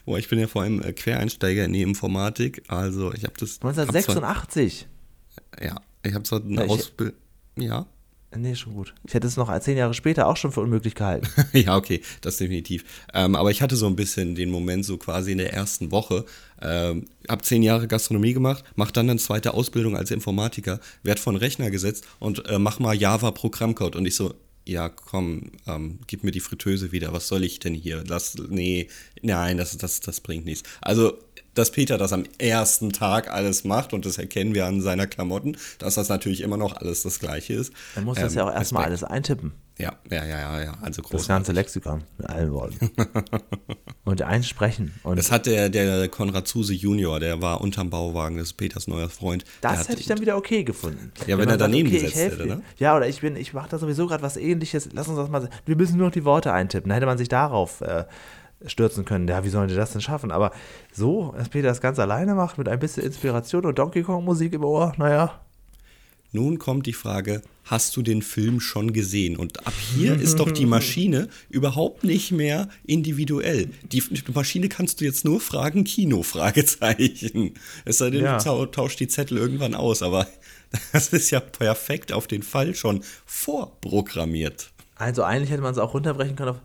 Boah, ich bin ja vor allem äh, Quereinsteiger in die Informatik, also ich habe das. 1986? Hab zwar, ja, ich habe zwar eine Ausbildung. Ja. Nee, schon gut. Ich hätte es noch zehn Jahre später auch schon für unmöglich gehalten. ja, okay, das definitiv. Ähm, aber ich hatte so ein bisschen den Moment so quasi in der ersten Woche. Ähm, hab zehn Jahre Gastronomie gemacht, mach dann eine zweite Ausbildung als Informatiker, werd von Rechner gesetzt und äh, mach mal Java Programmcode. Und ich so, ja, komm, ähm, gib mir die Fritteuse wieder. Was soll ich denn hier? Lass, nee, nein, das, das, das bringt nichts. Also dass Peter das am ersten Tag alles macht und das erkennen wir an seiner Klamotten, dass das natürlich immer noch alles das Gleiche ist. Er muss das ähm, ja auch erstmal alles eintippen. Ja, ja, ja, ja, ja. Also groß. Das ganze Lexikon mit allen Worten. und einsprechen. Und das hat der, der Konrad Zuse Junior, der war unterm Bauwagen, das ist Peters neuer Freund. Das hätte ich dann wieder okay gefunden. Ja, wenn, wenn er daneben sagt, okay, gesetzt hätte, ne? Ja, oder ich bin, ich mache da sowieso gerade was ähnliches. Lass uns das mal. Wir müssen nur noch die Worte eintippen. Da hätte man sich darauf äh, stürzen können. Ja, wie sollen die das denn schaffen? Aber so, dass Peter das ganz alleine macht, mit ein bisschen Inspiration und Donkey Kong Musik im Ohr, naja. Nun kommt die Frage, hast du den Film schon gesehen? Und ab hier ist doch die Maschine überhaupt nicht mehr individuell. Die, Maschine kannst du jetzt nur fragen, Kino, Fragezeichen. Es sei denn, ja. du tauschst die Zettel irgendwann aus, aber das ist ja perfekt auf den Fall schon vorprogrammiert. Also eigentlich hätte man es auch runterbrechen können auf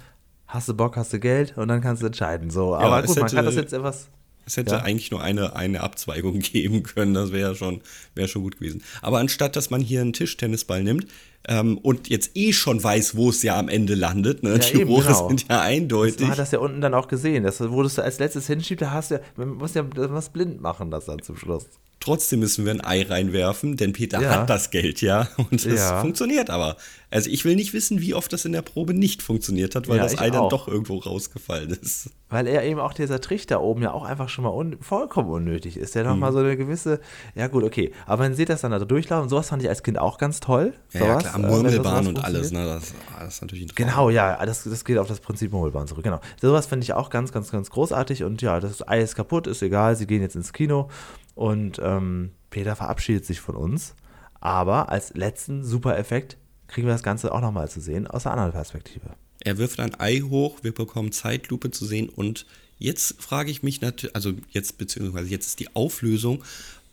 hast du Bock, hast du Geld und dann kannst du entscheiden. So, aber gut, hätte, man kann das jetzt etwas. Es hätte ja. eigentlich nur eine, eine Abzweigung geben können, das wäre schon, wär schon gut gewesen. Aber anstatt, dass man hier einen Tischtennisball nimmt ähm, und jetzt eh schon weiß, wo es ja am Ende landet, ne? Ja, die eben, Rohre genau. sind ja eindeutig. Man hat das ja unten dann auch gesehen. Das wurdest du als letztes hinschiebst, da hast du, man muss ja was blind machen, das dann zum Schluss. Trotzdem müssen wir ein Ei reinwerfen, denn Peter ja. hat das Geld ja und es ja. funktioniert aber. Also ich will nicht wissen, wie oft das in der Probe nicht funktioniert hat, weil ja, das Ei dann doch irgendwo rausgefallen ist. Weil er eben auch dieser Trichter oben ja auch einfach schon mal un vollkommen unnötig ist. Der mhm. nochmal so eine gewisse, ja gut, okay. Aber man sieht das dann da durchlaufen. Sowas fand ich als Kind auch ganz toll. Ja, ja klar, Murmelbahn äh, und alles, ne? Das, das, ist natürlich ein Traum. Genau, ja, das, das geht auf das Prinzip Murmelbahn zurück. Genau. Sowas finde ich auch ganz, ganz, ganz großartig. Und ja, das Ei ist kaputt, ist egal. Sie gehen jetzt ins Kino und ähm, Peter verabschiedet sich von uns. Aber als letzten Super-Effekt kriegen wir das Ganze auch nochmal zu sehen aus einer anderen Perspektive. Er wirft ein Ei hoch, wir bekommen Zeitlupe zu sehen und jetzt frage ich mich natürlich, also jetzt beziehungsweise jetzt ist die Auflösung,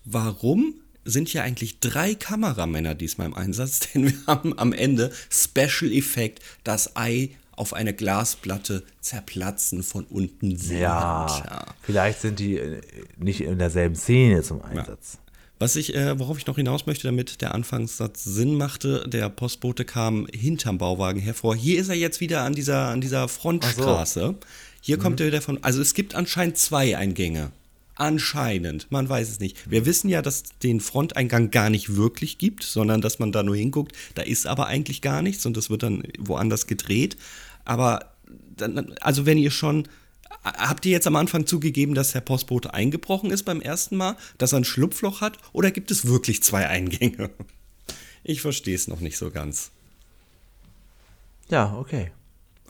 warum sind hier eigentlich drei Kameramänner diesmal im Einsatz? Denn wir haben am Ende Special Effekt, das Ei auf eine Glasplatte zerplatzen von unten sehen. Ja, ja, vielleicht sind die äh, nicht in derselben Szene zum Einsatz. Ja. Was ich, äh, worauf ich noch hinaus möchte, damit der Anfangssatz Sinn machte, der Postbote kam hinterm Bauwagen hervor. Hier ist er jetzt wieder an dieser, an dieser Frontstraße. So. Hier mhm. kommt er wieder von. Also es gibt anscheinend zwei Eingänge. Anscheinend, man weiß es nicht. Wir wissen ja, dass den Fronteingang gar nicht wirklich gibt, sondern dass man da nur hinguckt. Da ist aber eigentlich gar nichts und das wird dann woanders gedreht. Aber dann, also wenn ihr schon Habt ihr jetzt am Anfang zugegeben, dass Herr Postbote eingebrochen ist beim ersten Mal, dass er ein Schlupfloch hat, oder gibt es wirklich zwei Eingänge? Ich verstehe es noch nicht so ganz. Ja, okay.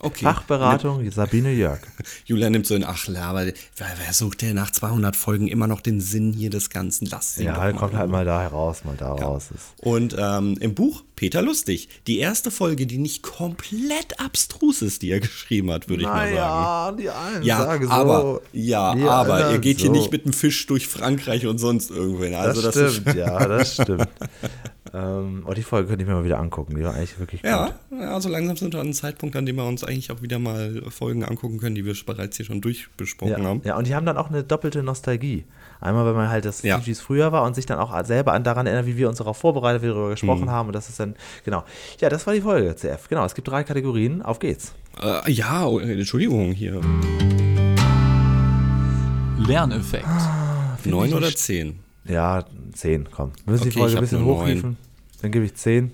Okay. Fachberatung Sabine Jörg. Julian nimmt so in Ach, aber wer, sucht denn nach 200 Folgen immer noch den Sinn hier des Ganzen? Lass sie Ja, doch halt mal kommt halt mal da heraus, mal da raus. Ist. Und ähm, im Buch Peter Lustig, die erste Folge, die nicht komplett abstrus ist, die er geschrieben hat, würde ich mal sagen. die einen Ja, sagen so. aber, ja, die aber er anderen geht hier so. nicht mit einem Fisch durch Frankreich und sonst irgendwohin. Also das, das, stimmt, ja, das stimmt. ähm, oh, die Folge könnte ich mir mal wieder angucken. Die war eigentlich wirklich ja, gut. ja, also langsam sind wir an einem Zeitpunkt, an dem wir uns eigentlich auch wieder mal Folgen angucken können, die wir bereits hier schon durchbesprochen Ja, haben. ja, und die haben dann auch eine doppelte Nostalgie. Einmal, wenn man halt das Ja. sieht, wie es früher war und sich dann auch selber an daran erinnert, wie wir uns darauf vorbereitet, wie wir darüber gesprochen Mhm. haben. Und das ist dann, genau. Ja, das war die Folge, CF. Genau, es gibt drei Kategorien. Auf geht's. Äh, ja, oh, Entschuldigung, hier. Lerneffekt. Find Neun oder zehn? Ja, zehn, komm. Wir müssen die Okay, Folge ich ein bisschen hochhieven. Dann gebe ich zehn.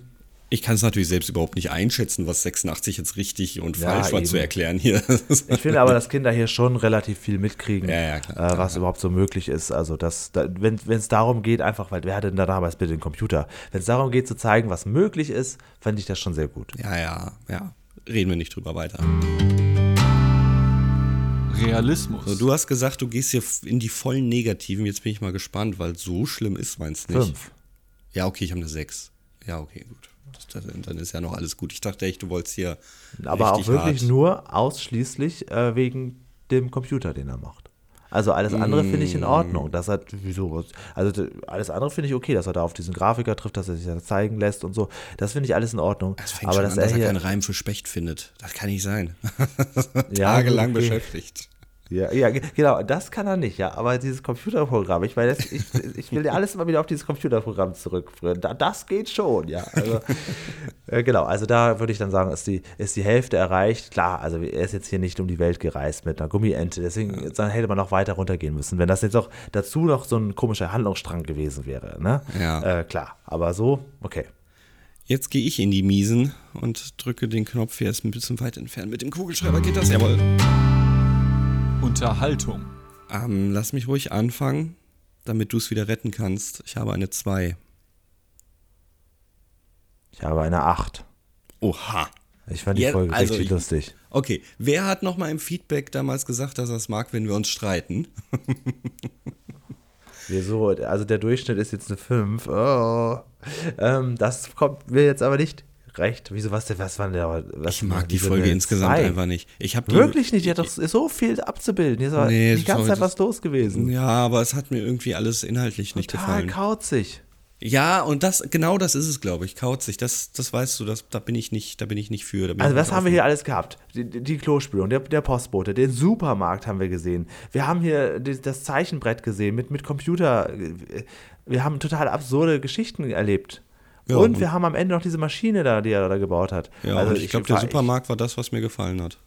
Ich kann es natürlich selbst überhaupt nicht einschätzen, was 86 jetzt richtig und Ja, falsch war eben. zu erklären hier. Ich finde aber, dass Kinder hier schon relativ viel mitkriegen, Ja, ja, klar, äh, was überhaupt so möglich ist. Also, das, da, wenn es darum geht, einfach, weil wer hatte denn da damals bitte den Computer? Wenn es darum geht, zu zeigen, was möglich ist, fände ich das schon sehr gut. ja, ja, ja. Reden wir nicht drüber weiter. Realismus. So, du hast gesagt, du gehst hier in die vollen Negativen. Jetzt bin ich mal gespannt, weil so schlimm ist meins nicht. Fünf. Ja, okay, ich habe eine 6. Ja, okay, gut. Das, das, dann ist ja noch alles gut. Ich dachte echt, du wolltest hier. Aber auch wirklich hart. nur ausschließlich äh, wegen dem Computer, den er macht. Also alles andere finde ich in Mm. Ordnung. Dass er, wieso, also alles andere finde ich okay, dass er da auf diesen Grafiker trifft, dass er sich das zeigen lässt und so. Das finde ich alles in Ordnung. Es fängt Aber schon dass an, dass er er keinen Reim für Specht findet. Das kann nicht sein. Ja, Tagelang okay. beschäftigt. Ja, ja, ge- genau, das kann er nicht, ja. Aber dieses Computerprogramm, ich meine, das- ich, ich will ja alles immer wieder auf dieses Computerprogramm zurückführen. Da, das geht schon, ja. Also, äh, genau, also da würde ich dann sagen, ist die, ist die Hälfte erreicht. Klar, also er ist jetzt hier nicht um die Welt gereist mit einer Gummiente, deswegen dann hätte man noch weiter runtergehen müssen. Wenn das jetzt auch dazu noch so ein komischer Handlungsstrang gewesen wäre, ne? Ja. Äh, klar, aber so, okay. Jetzt gehe ich in die Miesen und drücke den Knopf. Hier ist ein bisschen weit entfernt. Mit dem Kugelschreiber geht das. Jawohl. Unterhaltung. Ähm, lass mich ruhig anfangen, damit du es wieder retten kannst. Ich habe eine 2. Ich habe eine 8. Oha. Ich fand die Ja, Folge also richtig ich- lustig. Okay, wer hat nochmal im Feedback damals gesagt, dass er es mag, wenn wir uns streiten? Wieso? Also der Durchschnitt ist jetzt eine 5. Oh. Ähm, das kommt mir jetzt aber nicht recht. Wieso, was denn, was war denn der? Was Ich mag die Folge insgesamt zwei? einfach nicht. Ich habe die Wirklich nicht, die hat doch so viel abzubilden. Hier ist Nee, die ganze Zeit was los gewesen. Ja, aber es hat mir irgendwie alles inhaltlich nicht Total gefallen. kauzig. Ja, und das genau das ist es, glaube ich. Kauzig. Das, das weißt du, das, da bin ich nicht, da bin ich nicht für. Also was nicht haben wir hier alles gehabt? Die, die Klospülung, der, der Postbote, den Supermarkt haben wir gesehen. Wir haben hier das Zeichenbrett gesehen mit, mit Computer. Wir haben total absurde Geschichten erlebt. Ja, und und- wir haben am Ende noch diese Maschine da, die er da gebaut hat. Ja, also und ich glaube, der Supermarkt war das, was mir gefallen hat.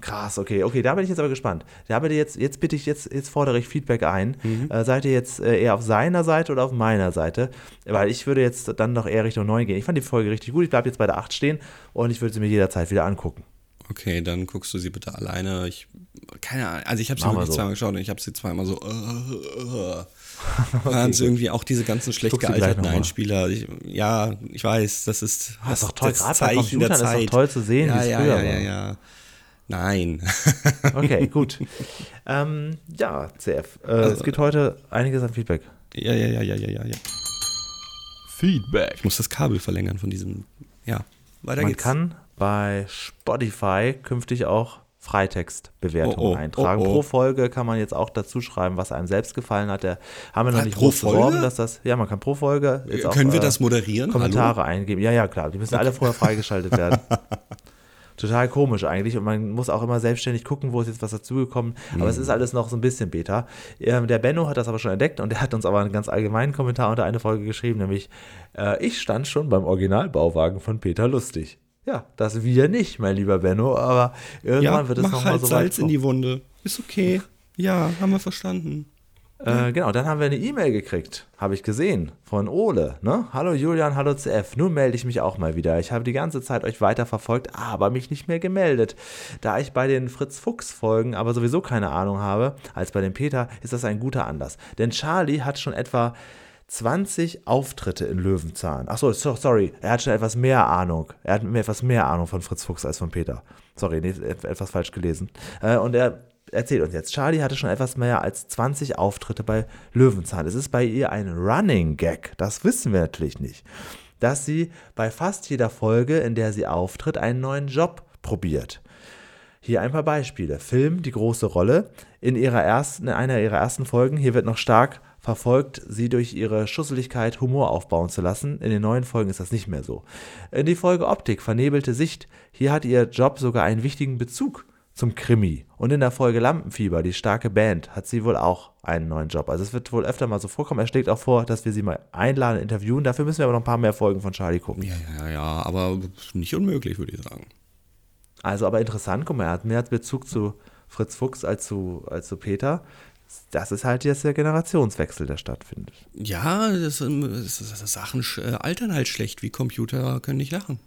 Krass, okay, okay, da bin ich jetzt aber gespannt. Da bin ich jetzt, jetzt bitte ich, jetzt, jetzt fordere ich Feedback ein. Mhm. Äh, seid ihr jetzt äh, eher auf seiner Seite oder auf meiner Seite? Weil ich würde jetzt dann noch eher Richtung 9 gehen. Ich fand die Folge richtig gut, ich bleibe jetzt bei der 8 stehen und ich würde sie mir jederzeit wieder angucken. Okay, dann guckst du sie bitte alleine. Ich, keine Ahnung, also ich habe sie wirklich so. zweimal geschaut und ich habe sie zweimal so. Uh, uh, Waren es irgendwie auch diese ganzen schlecht gealterten. Einspieler. Ich, ja, ich weiß, das ist Ah, ist das, doch toll, das gerade bei Zeichen der Computern ist doch Zeit. toll zu sehen, ja, wie es ja, früher ja, war. ja, ja. Nein. Okay, gut. ähm, ja, CF. Äh, Also es gibt heute einiges an Feedback. ja, ja, ja, ja, ja, ja, ja. Feedback. Ich muss das Kabel verlängern von diesem. Ja, weiter Man geht's. kann bei Spotify künftig auch Freitextbewertungen Oh, oh, eintragen. oh, oh. Pro Folge kann man jetzt auch dazu schreiben, was einem selbst gefallen hat. Da haben wir noch nicht pro groß beworben, Folge? dass das. Ja, man kann pro Folge. Jetzt auch, Können wir äh, das moderieren? Kommentare eingeben. Ja, ja, klar. Die müssen alle vorher freigeschaltet werden. Total komisch eigentlich und man muss auch immer selbstständig gucken, wo ist jetzt was dazugekommen. Aber es ist alles noch so ein bisschen Beta. Ähm, der Benno hat das aber schon entdeckt und der hat uns aber einen ganz allgemeinen Kommentar unter eine Folge geschrieben, nämlich äh, ich stand schon beim Originalbauwagen von Peter Lustig. Ja, das wir nicht, mein lieber Benno, aber irgendwann Ja, wird es nochmal halt so Salz weit in die Wunde. Ist okay. Ja, haben wir verstanden. Äh, genau, dann haben wir eine E-Mail gekriegt, habe ich gesehen, von Ole. Ne? Hallo Julian, hallo CF. Nun melde ich mich auch mal wieder. Ich habe die ganze Zeit euch weiterverfolgt, aber mich nicht mehr gemeldet. Da ich bei den Fritz-Fuchs-Folgen aber sowieso keine Ahnung habe, als bei dem Peter, ist das ein guter Anlass. Denn Charlie hat schon etwa 20 Auftritte in Löwenzahn. Achso, sorry, er hat schon etwas mehr Ahnung. Er hat mir etwas mehr Ahnung von Fritz Fuchs als von Peter. Sorry, nee, etwas falsch gelesen. Äh, und er erzählt uns jetzt, Charlie hatte schon etwas mehr als 20 Auftritte bei Löwenzahn. Es ist bei ihr ein Running Gag. Das wissen wir natürlich nicht. Dass sie bei fast jeder Folge, in der sie auftritt, einen neuen Job probiert. Hier ein paar Beispiele. Film Die große Rolle. In, ihrer ersten, in einer ihrer ersten Folgen, hier wird noch stark verfolgt, sie durch ihre Schusseligkeit Humor aufbauen zu lassen. In den neuen Folgen ist das nicht mehr so. In die Folge Optik, vernebelte Sicht. Hier hat ihr Job sogar einen wichtigen Bezug zum Krimi. Und in der Folge Lampenfieber, die starke Band, hat sie wohl auch einen neuen Job. Also es wird wohl öfter mal so vorkommen. Er schlägt auch vor, dass wir sie mal einladen, interviewen. Dafür müssen wir aber noch ein paar mehr Folgen von Charlie gucken. Ja, ja, ja, aber nicht unmöglich, würde ich sagen. Also aber interessant, guck mal, er hat mehr Bezug zu Fritz Fuchs als zu, als zu Peter. Das ist halt jetzt der Generationswechsel, der stattfindet. Ja, das, das, das Sachen äh, altern halt schlecht, wie Computer können nicht lachen.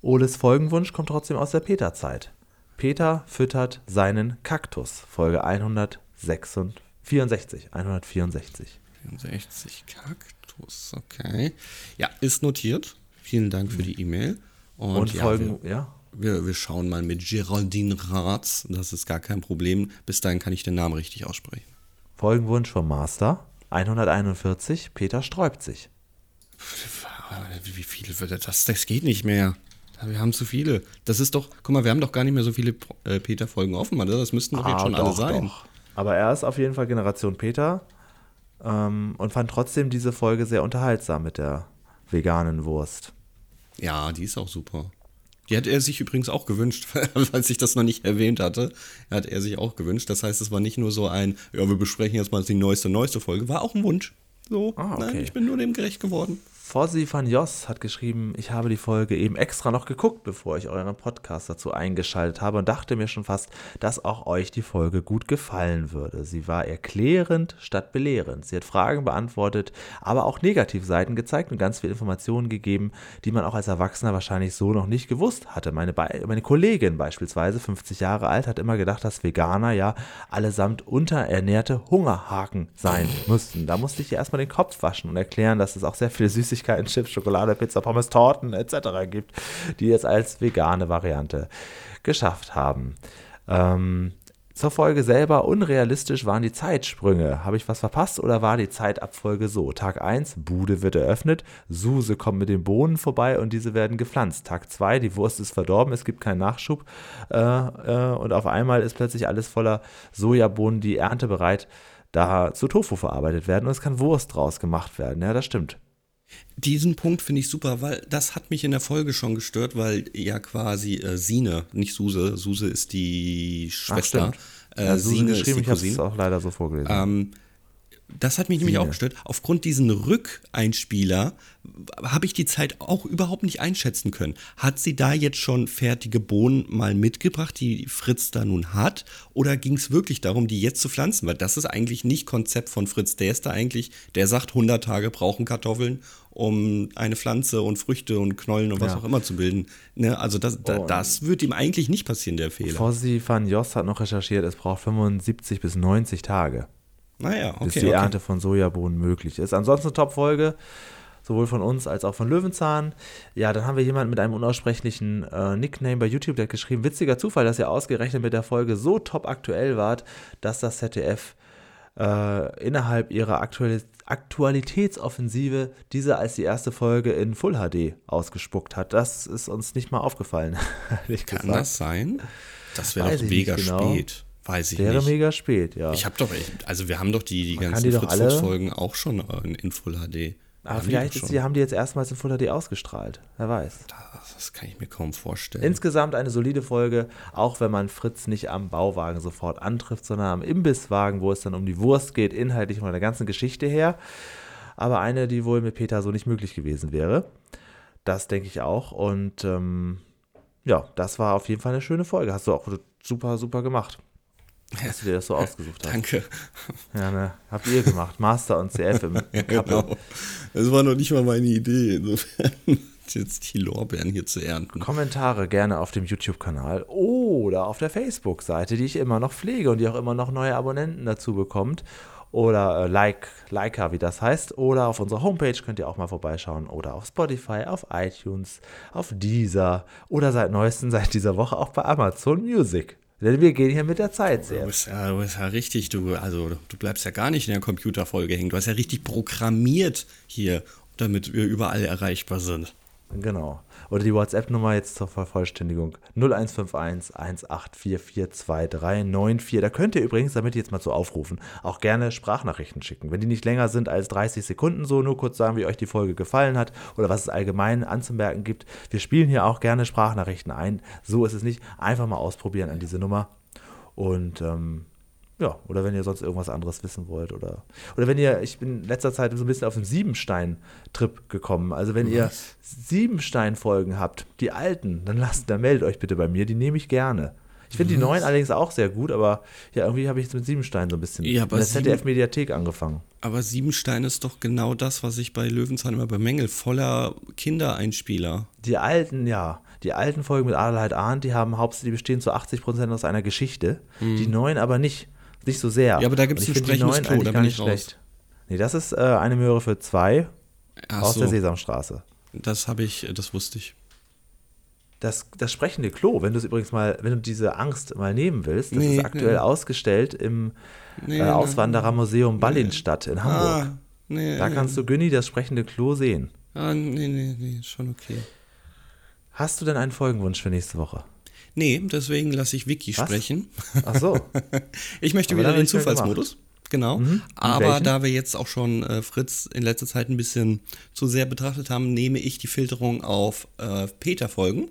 Oles Folgenwunsch kommt trotzdem aus der Peter-Zeit. Peter füttert seinen Kaktus, Folge 164. 164. 64 Kaktus, okay. Ja, ist notiert. Vielen Dank für die E-Mail. Und, Und ja, Folgen, wir, ja. Wir, wir schauen mal mit Geraldine Ratz. Das ist gar kein Problem. Bis dahin kann ich den Namen richtig aussprechen. Folgenwunsch vom Master 141. Peter sträubt sich. Wie viele wird das? Das geht nicht mehr. Wir haben zu viele. Das ist doch, guck mal, wir haben doch gar nicht mehr so viele äh, Peter-Folgen offen, oder? Das müssten doch ah, jetzt schon doch, alle sein. Doch. Aber er ist auf jeden Fall Generation Peter ähm, und fand trotzdem diese Folge sehr unterhaltsam mit der veganen Wurst. Ja, die ist auch super. Die hat er sich übrigens auch gewünscht, falls ich das noch nicht erwähnt hatte. Hat er sich auch gewünscht. Das heißt, es war nicht nur so ein, ja, wir besprechen jetzt mal die neueste, neueste Folge, war auch ein Wunsch. So, ah, okay. nein, ich bin nur dem gerecht geworden. Fossi van Jos hat geschrieben, ich habe die Folge eben extra noch geguckt, bevor ich euren Podcast dazu eingeschaltet habe und dachte mir schon fast, dass auch euch die Folge gut gefallen würde. Sie war erklärend statt belehrend. Sie hat Fragen beantwortet, aber auch Negativseiten gezeigt und ganz viel Informationen gegeben, die man auch als Erwachsener wahrscheinlich so noch nicht gewusst hatte. Meine, Be meine Kollegin beispielsweise, 50 Jahre alt, hat immer gedacht, dass Veganer ja allesamt unterernährte Hungerhaken sein müssten. Da musste ich ihr erstmal den Kopf waschen und erklären, dass es auch sehr viel Süßigkeiten Süßigkeiten, Chips, Schokolade, Pizza, Pommes, Torten etc. gibt, die jetzt als vegane Variante geschafft haben. Ähm, zur Folge selber unrealistisch waren die Zeitsprünge. Habe ich was verpasst oder war die Zeitabfolge so? Tag 1, Bude wird eröffnet, Suse kommt mit den Bohnen vorbei und diese werden gepflanzt. Tag 2, die Wurst ist verdorben, es gibt keinen Nachschub äh, äh, und auf einmal ist plötzlich alles voller Sojabohnen, die erntebereit da zu Tofu verarbeitet werden und es kann Wurst draus gemacht werden. Ja, das stimmt. Diesen Punkt finde ich super, weil das hat mich in der Folge schon gestört, weil ja quasi äh, Sine, nicht Suse, Suse ist die Schwester. Ach, äh, ja, Sine ist die Cousine. Ich habe es auch leider so vorgelesen. Ähm, das hat mich nämlich auch gestört. Aufgrund diesen Rückeinspieler habe ich die Zeit auch überhaupt nicht einschätzen können. Hat sie da jetzt schon fertige Bohnen mal mitgebracht, die Fritz da nun hat? Oder ging es wirklich darum, die jetzt zu pflanzen? Weil das ist eigentlich nicht Konzept von Fritz. Der ist da eigentlich, der sagt, 100 Tage brauchen Kartoffeln, um eine Pflanze und Früchte und Knollen und was ja. auch immer zu bilden. Ne? Also das, da, das wird ihm eigentlich nicht passieren, der Fehler. Fossi van Jos hat noch recherchiert, es braucht 75 bis 90 Tage. Naja, okay. Bis die okay. Ernte von Sojabohnen möglich ist. Ansonsten Top-Folge, sowohl von uns als auch von Löwenzahn. Ja, dann haben wir jemanden mit einem unaussprechlichen äh, Nickname bei YouTube, der hat geschrieben: Witziger Zufall, dass ihr ausgerechnet mit der Folge so top aktuell wart, dass das ZDF äh, innerhalb ihrer Aktualis Aktualitätsoffensive diese als die erste Folge in Full HD ausgespuckt hat. Das ist uns nicht mal aufgefallen. Kann gesagt. das sein? Das wäre doch mega genau. spät. Weiß ich Wäre nicht. mega spät, ja. Ich habe doch, also wir haben doch die, die ganzen Fritz-Folgen auch schon in, in Full HD. Aber vielleicht die, die haben die jetzt erstmals in Full HD ausgestrahlt. Wer weiß. Das, das, kann ich mir kaum vorstellen. Insgesamt eine solide Folge, auch wenn man Fritz nicht am Bauwagen sofort antrifft, sondern am Imbisswagen, wo es dann um die Wurst geht, inhaltlich von der ganzen Geschichte her. Aber eine, die wohl mit Peter so nicht möglich gewesen wäre. Das denke ich auch. Und ähm, ja, das war auf jeden Fall eine schöne Folge. Hast du auch super, super gemacht dass du dir das so ausgesucht hast. Danke. Ja, ne, habt ihr gemacht. Master und CF im, ja, genau. Das war noch nicht mal meine Idee. Insofern jetzt die Lorbeeren hier zu ernten. Kommentare gerne auf dem YouTube-Kanal oder auf der Facebook-Seite, die ich immer noch pflege und die auch immer noch neue Abonnenten dazu bekommt. oder äh, like, Leica, wie das heißt. Oder auf unserer Homepage könnt ihr auch mal vorbeischauen. Oder auf Spotify, auf iTunes, auf Deezer oder seit neuestem, seit dieser Woche auch bei Amazon Music. Denn wir gehen hier mit der Zeit Du sehr. bist, ja, du bist ja richtig, du, also du bleibst ja gar nicht in der Computerfolge hängen. Du hast ja richtig programmiert hier, damit wir überall erreichbar sind. Genau. Oder die WhatsApp-Nummer jetzt zur Vervollständigung 0151 184429394. Da könnt ihr übrigens, damit jetzt mal zu aufrufen, auch gerne Sprachnachrichten schicken. Wenn die nicht länger sind als 30 Sekunden, so nur kurz sagen, wie euch die Folge gefallen hat oder was es allgemein anzumerken gibt. Wir spielen hier auch gerne Sprachnachrichten ein. So ist es nicht. Einfach mal ausprobieren an diese Nummer. Und ähm, ja, oder wenn ihr sonst irgendwas anderes wissen wollt. Oder, oder wenn ihr, ich bin in letzter Zeit so ein bisschen auf den Siebenstein-Trip gekommen. Also wenn ihr Siebenstein-Folgen habt, die alten, dann lasst, dann meldet euch bitte bei mir, die nehme ich gerne. Ich finde die neuen allerdings auch sehr gut, aber ja, irgendwie habe ich jetzt mit Siebenstein so ein bisschen Ja, aber in der ZDF-Mediathek angefangen. Aber Siebenstein ist doch genau das, was ich bei Löwenzahn immer bemängel. Voller Kindereinspieler. Die alten, ja, die alten Folgen mit Adelheid Arndt, die haben hauptsächlich, die bestehen zu 80% aus einer Geschichte. Die neuen aber nicht, nicht so sehr. Ja, aber da Und ich ein sprechendes Klo, da bin ich nicht raus. schlecht. Nee, das ist äh, eine Möhre für zwei Ach aus so, der Sesamstraße. das habe ich, das wusste ich. Das, das sprechende Klo, wenn du es übrigens mal, wenn du diese Angst mal nehmen willst, das Nee, ist aktuell nee. ausgestellt im Nee, äh. Auswanderermuseum Ballinstadt in Hamburg. Ah, Da kannst du Günni das sprechende Klo sehen. Ah, nee, nee, nee, schon okay. Hast du denn einen Folgenwunsch für nächste Woche? Nee, deswegen lasse ich Vicky Was? sprechen. Ach so. Ich möchte Aber wieder den Zufallsmodus. Genau. Mhm. Aber welchen? da wir jetzt auch schon äh, Fritz in letzter Zeit ein bisschen zu sehr betrachtet haben, nehme ich die Filterung auf äh, Peter-Folgen.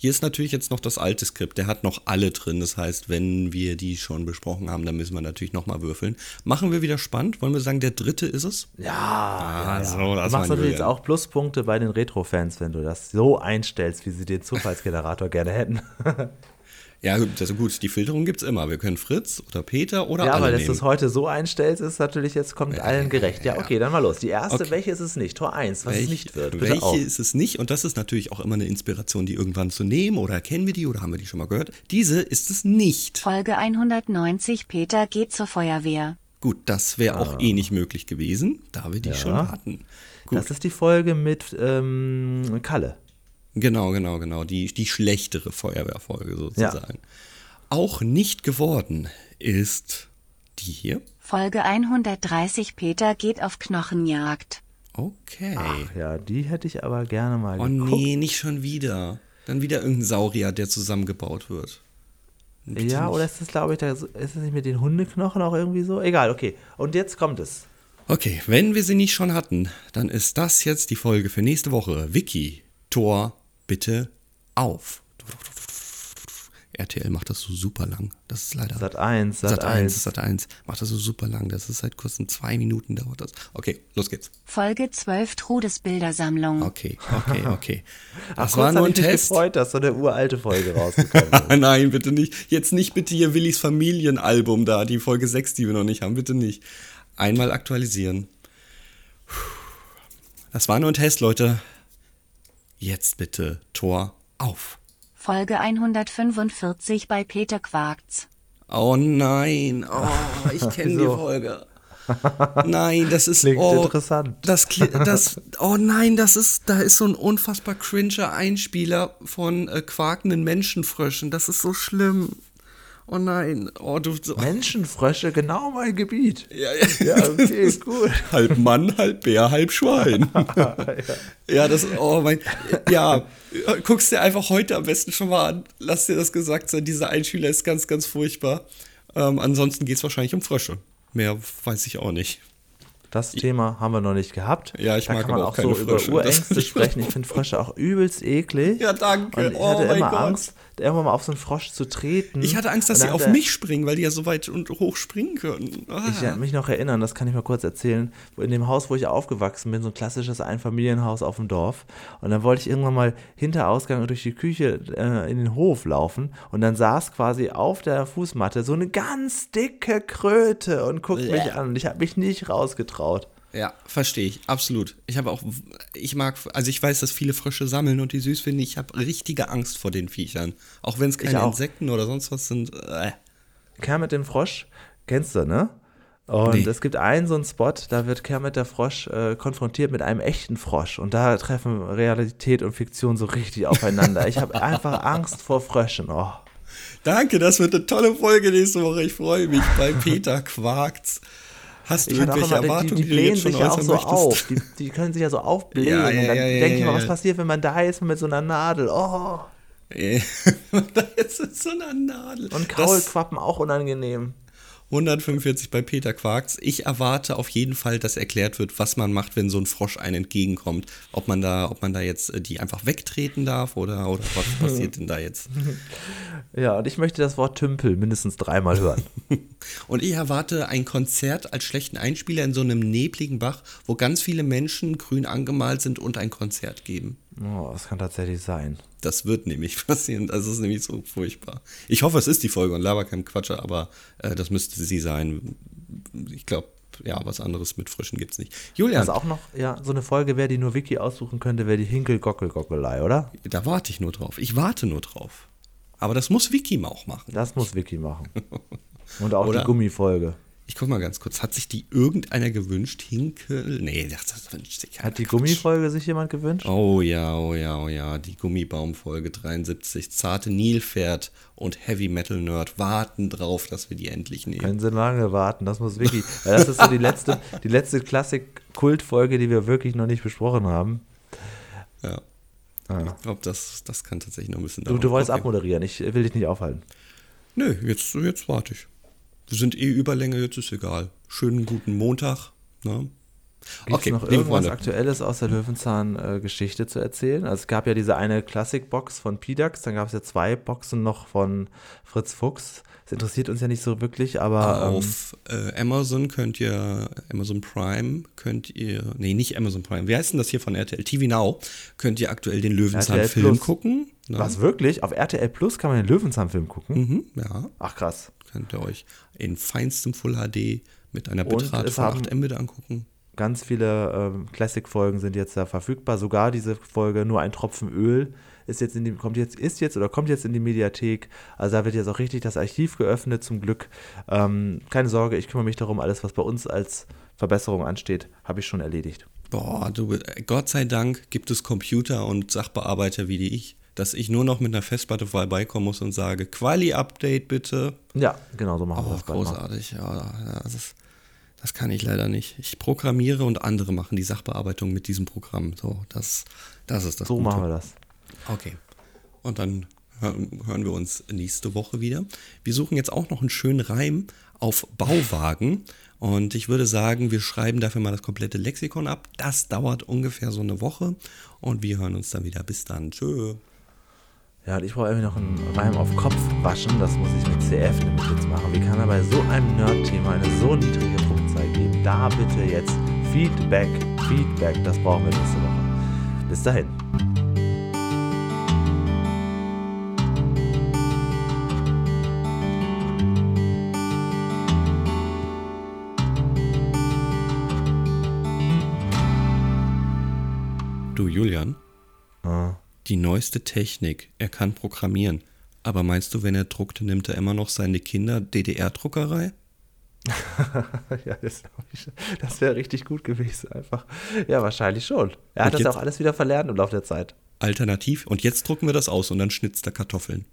Hier ist natürlich jetzt noch das alte Skript. Der hat noch alle drin. Das heißt, wenn wir die schon besprochen haben, dann müssen wir natürlich nochmal würfeln. Machen wir wieder spannend. Wollen wir sagen, der dritte ist es? Ja, Ah, ja, so, ja. das Du machst natürlich jetzt auch Pluspunkte bei den Retro-Fans, wenn du das so einstellst, wie sie den Zufallsgenerator gerne hätten. Ja, also gut, die Filterung gibt's immer. Wir können Fritz oder Peter oder ja, alle aber dass du es heute so einstellst, ist natürlich jetzt kommt allen gerecht. Ja, okay, dann mal los. Die erste, Okay. welche ist es nicht? Tor 1, was es Welch- nicht wird. Bitte welche auf. ist es nicht? Und das ist natürlich auch immer eine Inspiration, die irgendwann zu nehmen. Oder kennen wir die oder haben wir die schon mal gehört? Diese ist es nicht. Folge 190 Peter geht zur Feuerwehr. Gut, das wäre auch eh nicht möglich gewesen, da wir die schon hatten. Gut, Das ist die Folge mit ähm, Kalle. Genau, genau, genau. Die, die schlechtere Feuerwehrfolge sozusagen. Auch nicht geworden ist die hier. Folge 130 Peter geht auf Knochenjagd. Okay. Ach ja, die hätte ich aber gerne mal oh geguckt. nee, nicht schon wieder. Dann wieder irgendein Saurier, der zusammengebaut wird. Bitte Ja, nicht. oder ist das, glaube ich, da, ist es nicht mit den Hundeknochen auch irgendwie so? Egal, okay. Und jetzt kommt es. Okay, wenn wir sie nicht schon hatten, dann ist das jetzt die Folge für nächste Woche. Vicky, Tor, bitte auf. RTL macht das so super lang. Das ist leider. Sat 1, Sat, Sat 1, 1. Sat 1 macht das so super lang. Das ist seit kurzem zwei Minuten dauert das. Okay, los geht's. Folge 12 Trudes Bildersammlung. Okay, okay, okay. Das Kurz war nur ein ich mich Test. gefreut, dass so eine uralte Folge rausgekommen ist. Nein, bitte nicht. Jetzt nicht bitte hier Willis Familienalbum da, die Folge 6, die wir noch nicht haben. Bitte nicht. Einmal aktualisieren. Das war nur ein Test, Leute. Jetzt bitte Tor auf. Folge 145 bei Peter Quarks. Oh nein. Oh, ich kenne die Wieso? Folge. Nein, das ist Klingt oh, interessant. Das, das, oh nein, das ist, da ist so ein unfassbar cringer Einspieler von äh, quakenden Menschenfröschen. Das ist so schlimm. Oh nein, oh du. So, Menschenfrösche, genau mein Gebiet. ja, ja. Ja, okay, gut. halb Mann, halb Bär, halb Schwein. ja, das, oh mein, ja, guckst dir einfach heute am besten schon mal an. Lass dir das gesagt sein, dieser Einspieler ist ganz, ganz furchtbar. Ähm, ansonsten geht es wahrscheinlich um Frösche. Mehr weiß ich auch nicht. Das Thema haben wir noch nicht gehabt. Ja, ich da mag kann man auch auch keine so Frösche. über Urängste sprechen. Ich finde Frösche auch übelst eklig. Ja, danke. Und ich Oh hatte immer Gott. Angst, irgendwann mal auf so einen Frosch zu treten. Ich hatte Angst, dass sie auf mich springen, weil die ja so weit und hoch springen können. Ah. Ich kann mich noch erinnern, das kann ich mal kurz erzählen, in dem Haus, wo ich aufgewachsen bin, so ein klassisches Einfamilienhaus auf dem Dorf. Und dann wollte ich irgendwann mal hinter Ausgang durch die Küche äh, in den Hof laufen. Und dann saß quasi auf der Fußmatte so eine ganz dicke Kröte und guckt mich Bäh. an. Und ich habe mich nicht rausgetraut. Ja, verstehe ich, absolut. Ich habe auch, ich mag, also ich weiß, dass viele Frösche sammeln und die süß finden. Ich habe richtige Angst vor den Viechern. Auch wenn es keine. Insekten oder sonst was sind. Äh. Kermit den Frosch, kennst du, ne? Und Nee. es gibt einen so einen Spot, da wird Kermit der Frosch äh, konfrontiert mit einem echten Frosch. Und da treffen Realität und Fiktion so richtig aufeinander. Ich habe einfach Angst vor Fröschen. Oh. Danke, das wird eine tolle Folge nächste Woche. Ich freue mich. Bei Peter Quakt's. Hast du Ich irgendwelche immer, die, Erwartungen, die die, blähen schon sich ja auch so möchtest? auf. Die, die können sich ja so aufblähen. Ja, ja, und dann ja, denke ich mal, was passiert, wenn man da ist mit so einer Nadel? Oh. Da ist es so eine Nadel. Und Das- Kaulquappen auch unangenehm. 145 bei Peter Quarks. Ich erwarte auf jeden Fall, dass erklärt wird, was man macht, wenn so ein Frosch einem entgegenkommt. Ob man da, ob man da jetzt äh, die einfach wegtreten darf oder, oder was passiert denn da jetzt? Ja, und ich möchte das Wort Tümpel mindestens dreimal hören. Und ich erwarte ein Konzert als schlechten Einspieler in so einem nebligen Bach, wo ganz viele Menschen grün angemalt sind und ein Konzert geben. Oh, das kann tatsächlich sein. Das wird nämlich passieren. Das ist nämlich so furchtbar. Ich hoffe, es ist die Folge und laber kein Quatsche, aber äh, das müsste sie sein. Ich glaube, ja, was anderes mit Frischen gibt's nicht. Julian, Was auch noch, ja, so eine Folge wäre, die nur Vicky aussuchen könnte, wäre die Hinkel-Gockel-Gockelei, oder? da warte ich nur drauf. Ich warte nur drauf. Aber das muss Vicky auch machen. Das muss Vicky machen. Und auch Oder? die Gummifolge. Ich guck mal ganz kurz. Hat sich die irgendeiner gewünscht? Hinkel? Nee, das, das wünscht sich keiner. Hat die Quatsch. Gummifolge sich jemand gewünscht? Oh ja, oh ja, oh ja. Die Gummibaumfolge 73. Zarte Nilpferd und Heavy Metal Nerd warten drauf, dass wir die endlich nehmen. Können sie lange warten, das muss. Weil das ist so die letzte, die letzte Klassik-Kultfolge, die wir wirklich noch nicht besprochen haben. Ja. Ah. Ich glaube, das, das kann tatsächlich noch ein bisschen Du, dauern. du wolltest Okay. abmoderieren, ich will dich nicht aufhalten. Nö, jetzt, jetzt warte ich. Wir sind eh Überlänge, jetzt ist egal. Schönen guten Montag. Ne? Gibt es noch irgendwas Freunde. Aktuelles aus der Löwenzahn-Geschichte zu erzählen? Also es gab ja diese eine Classic-Box von PDAX, dann gab es ja zwei Boxen noch von Fritz Fuchs. Das interessiert uns ja nicht so wirklich, aber ähm, Auf äh, Amazon könnt ihr, Amazon Prime könnt ihr, nee, nicht Amazon Prime, wie heißt denn das hier von RTL? TV Now, könnt ihr aktuell den Löwenzahn-Film gucken. Ne? was wirklich? Auf RTL Plus kann man den Löwenzahn-Film gucken? Mhm, ja, Ach krass. könnt ihr euch in feinstem Full HD mit einer Bitrate von haben- 8 Mbit angucken. Ganz viele ähm, Classic-Folgen sind jetzt da verfügbar. Sogar diese Folge Nur ein Tropfen Öl ist jetzt in die, kommt jetzt, ist jetzt oder kommt jetzt in die Mediathek. Also da wird jetzt auch richtig das Archiv geöffnet, zum Glück. Ähm, keine Sorge, ich kümmere mich darum, alles, was bei uns als Verbesserung ansteht, habe ich schon erledigt. Boah, du, Gott sei Dank gibt es Computer und Sachbearbeiter wie die ich, dass ich nur noch mit einer Festplatte vorbeikommen muss und sage, Quali-Update bitte. Ja, genau so machen wir Oh, das bald mal. großartig, ja, Das, ist, das kann ich leider nicht. Ich programmiere und andere machen die Sachbearbeitung mit diesem Programm. So, das, das ist das So Gute. machen wir das. Okay. Und dann hören, wir uns nächste Woche wieder. Wir suchen jetzt auch noch einen schönen Reim auf Bauwagen. Und ich würde sagen, wir schreiben dafür mal das komplette Lexikon ab. Das dauert ungefähr so eine Woche. Und wir hören uns dann wieder. Bis dann. Tschö. Ja, und ich brauche irgendwie noch einen Reim auf Kopf waschen. Das muss ich mit CF nämlich jetzt machen. Wie kann er bei so einem Nerd-Thema eine so niedrige Punktzahl geben? Da bitte jetzt Feedback, Feedback. Das brauchen wir nächste Woche. Bis dahin. Du, Julian, Ah. die neueste Technik. Er kann programmieren. Aber meinst du, wenn er druckt, nimmt er immer noch seine Kinder DDR-Druckerei? ja, das, das wäre richtig gut gewesen, einfach. Ja, wahrscheinlich schon. Er hat Und das jetzt- auch alles wieder verlernt im Laufe der Zeit. Alternativ. Und jetzt drucken wir das aus und dann schnitzt er Kartoffeln.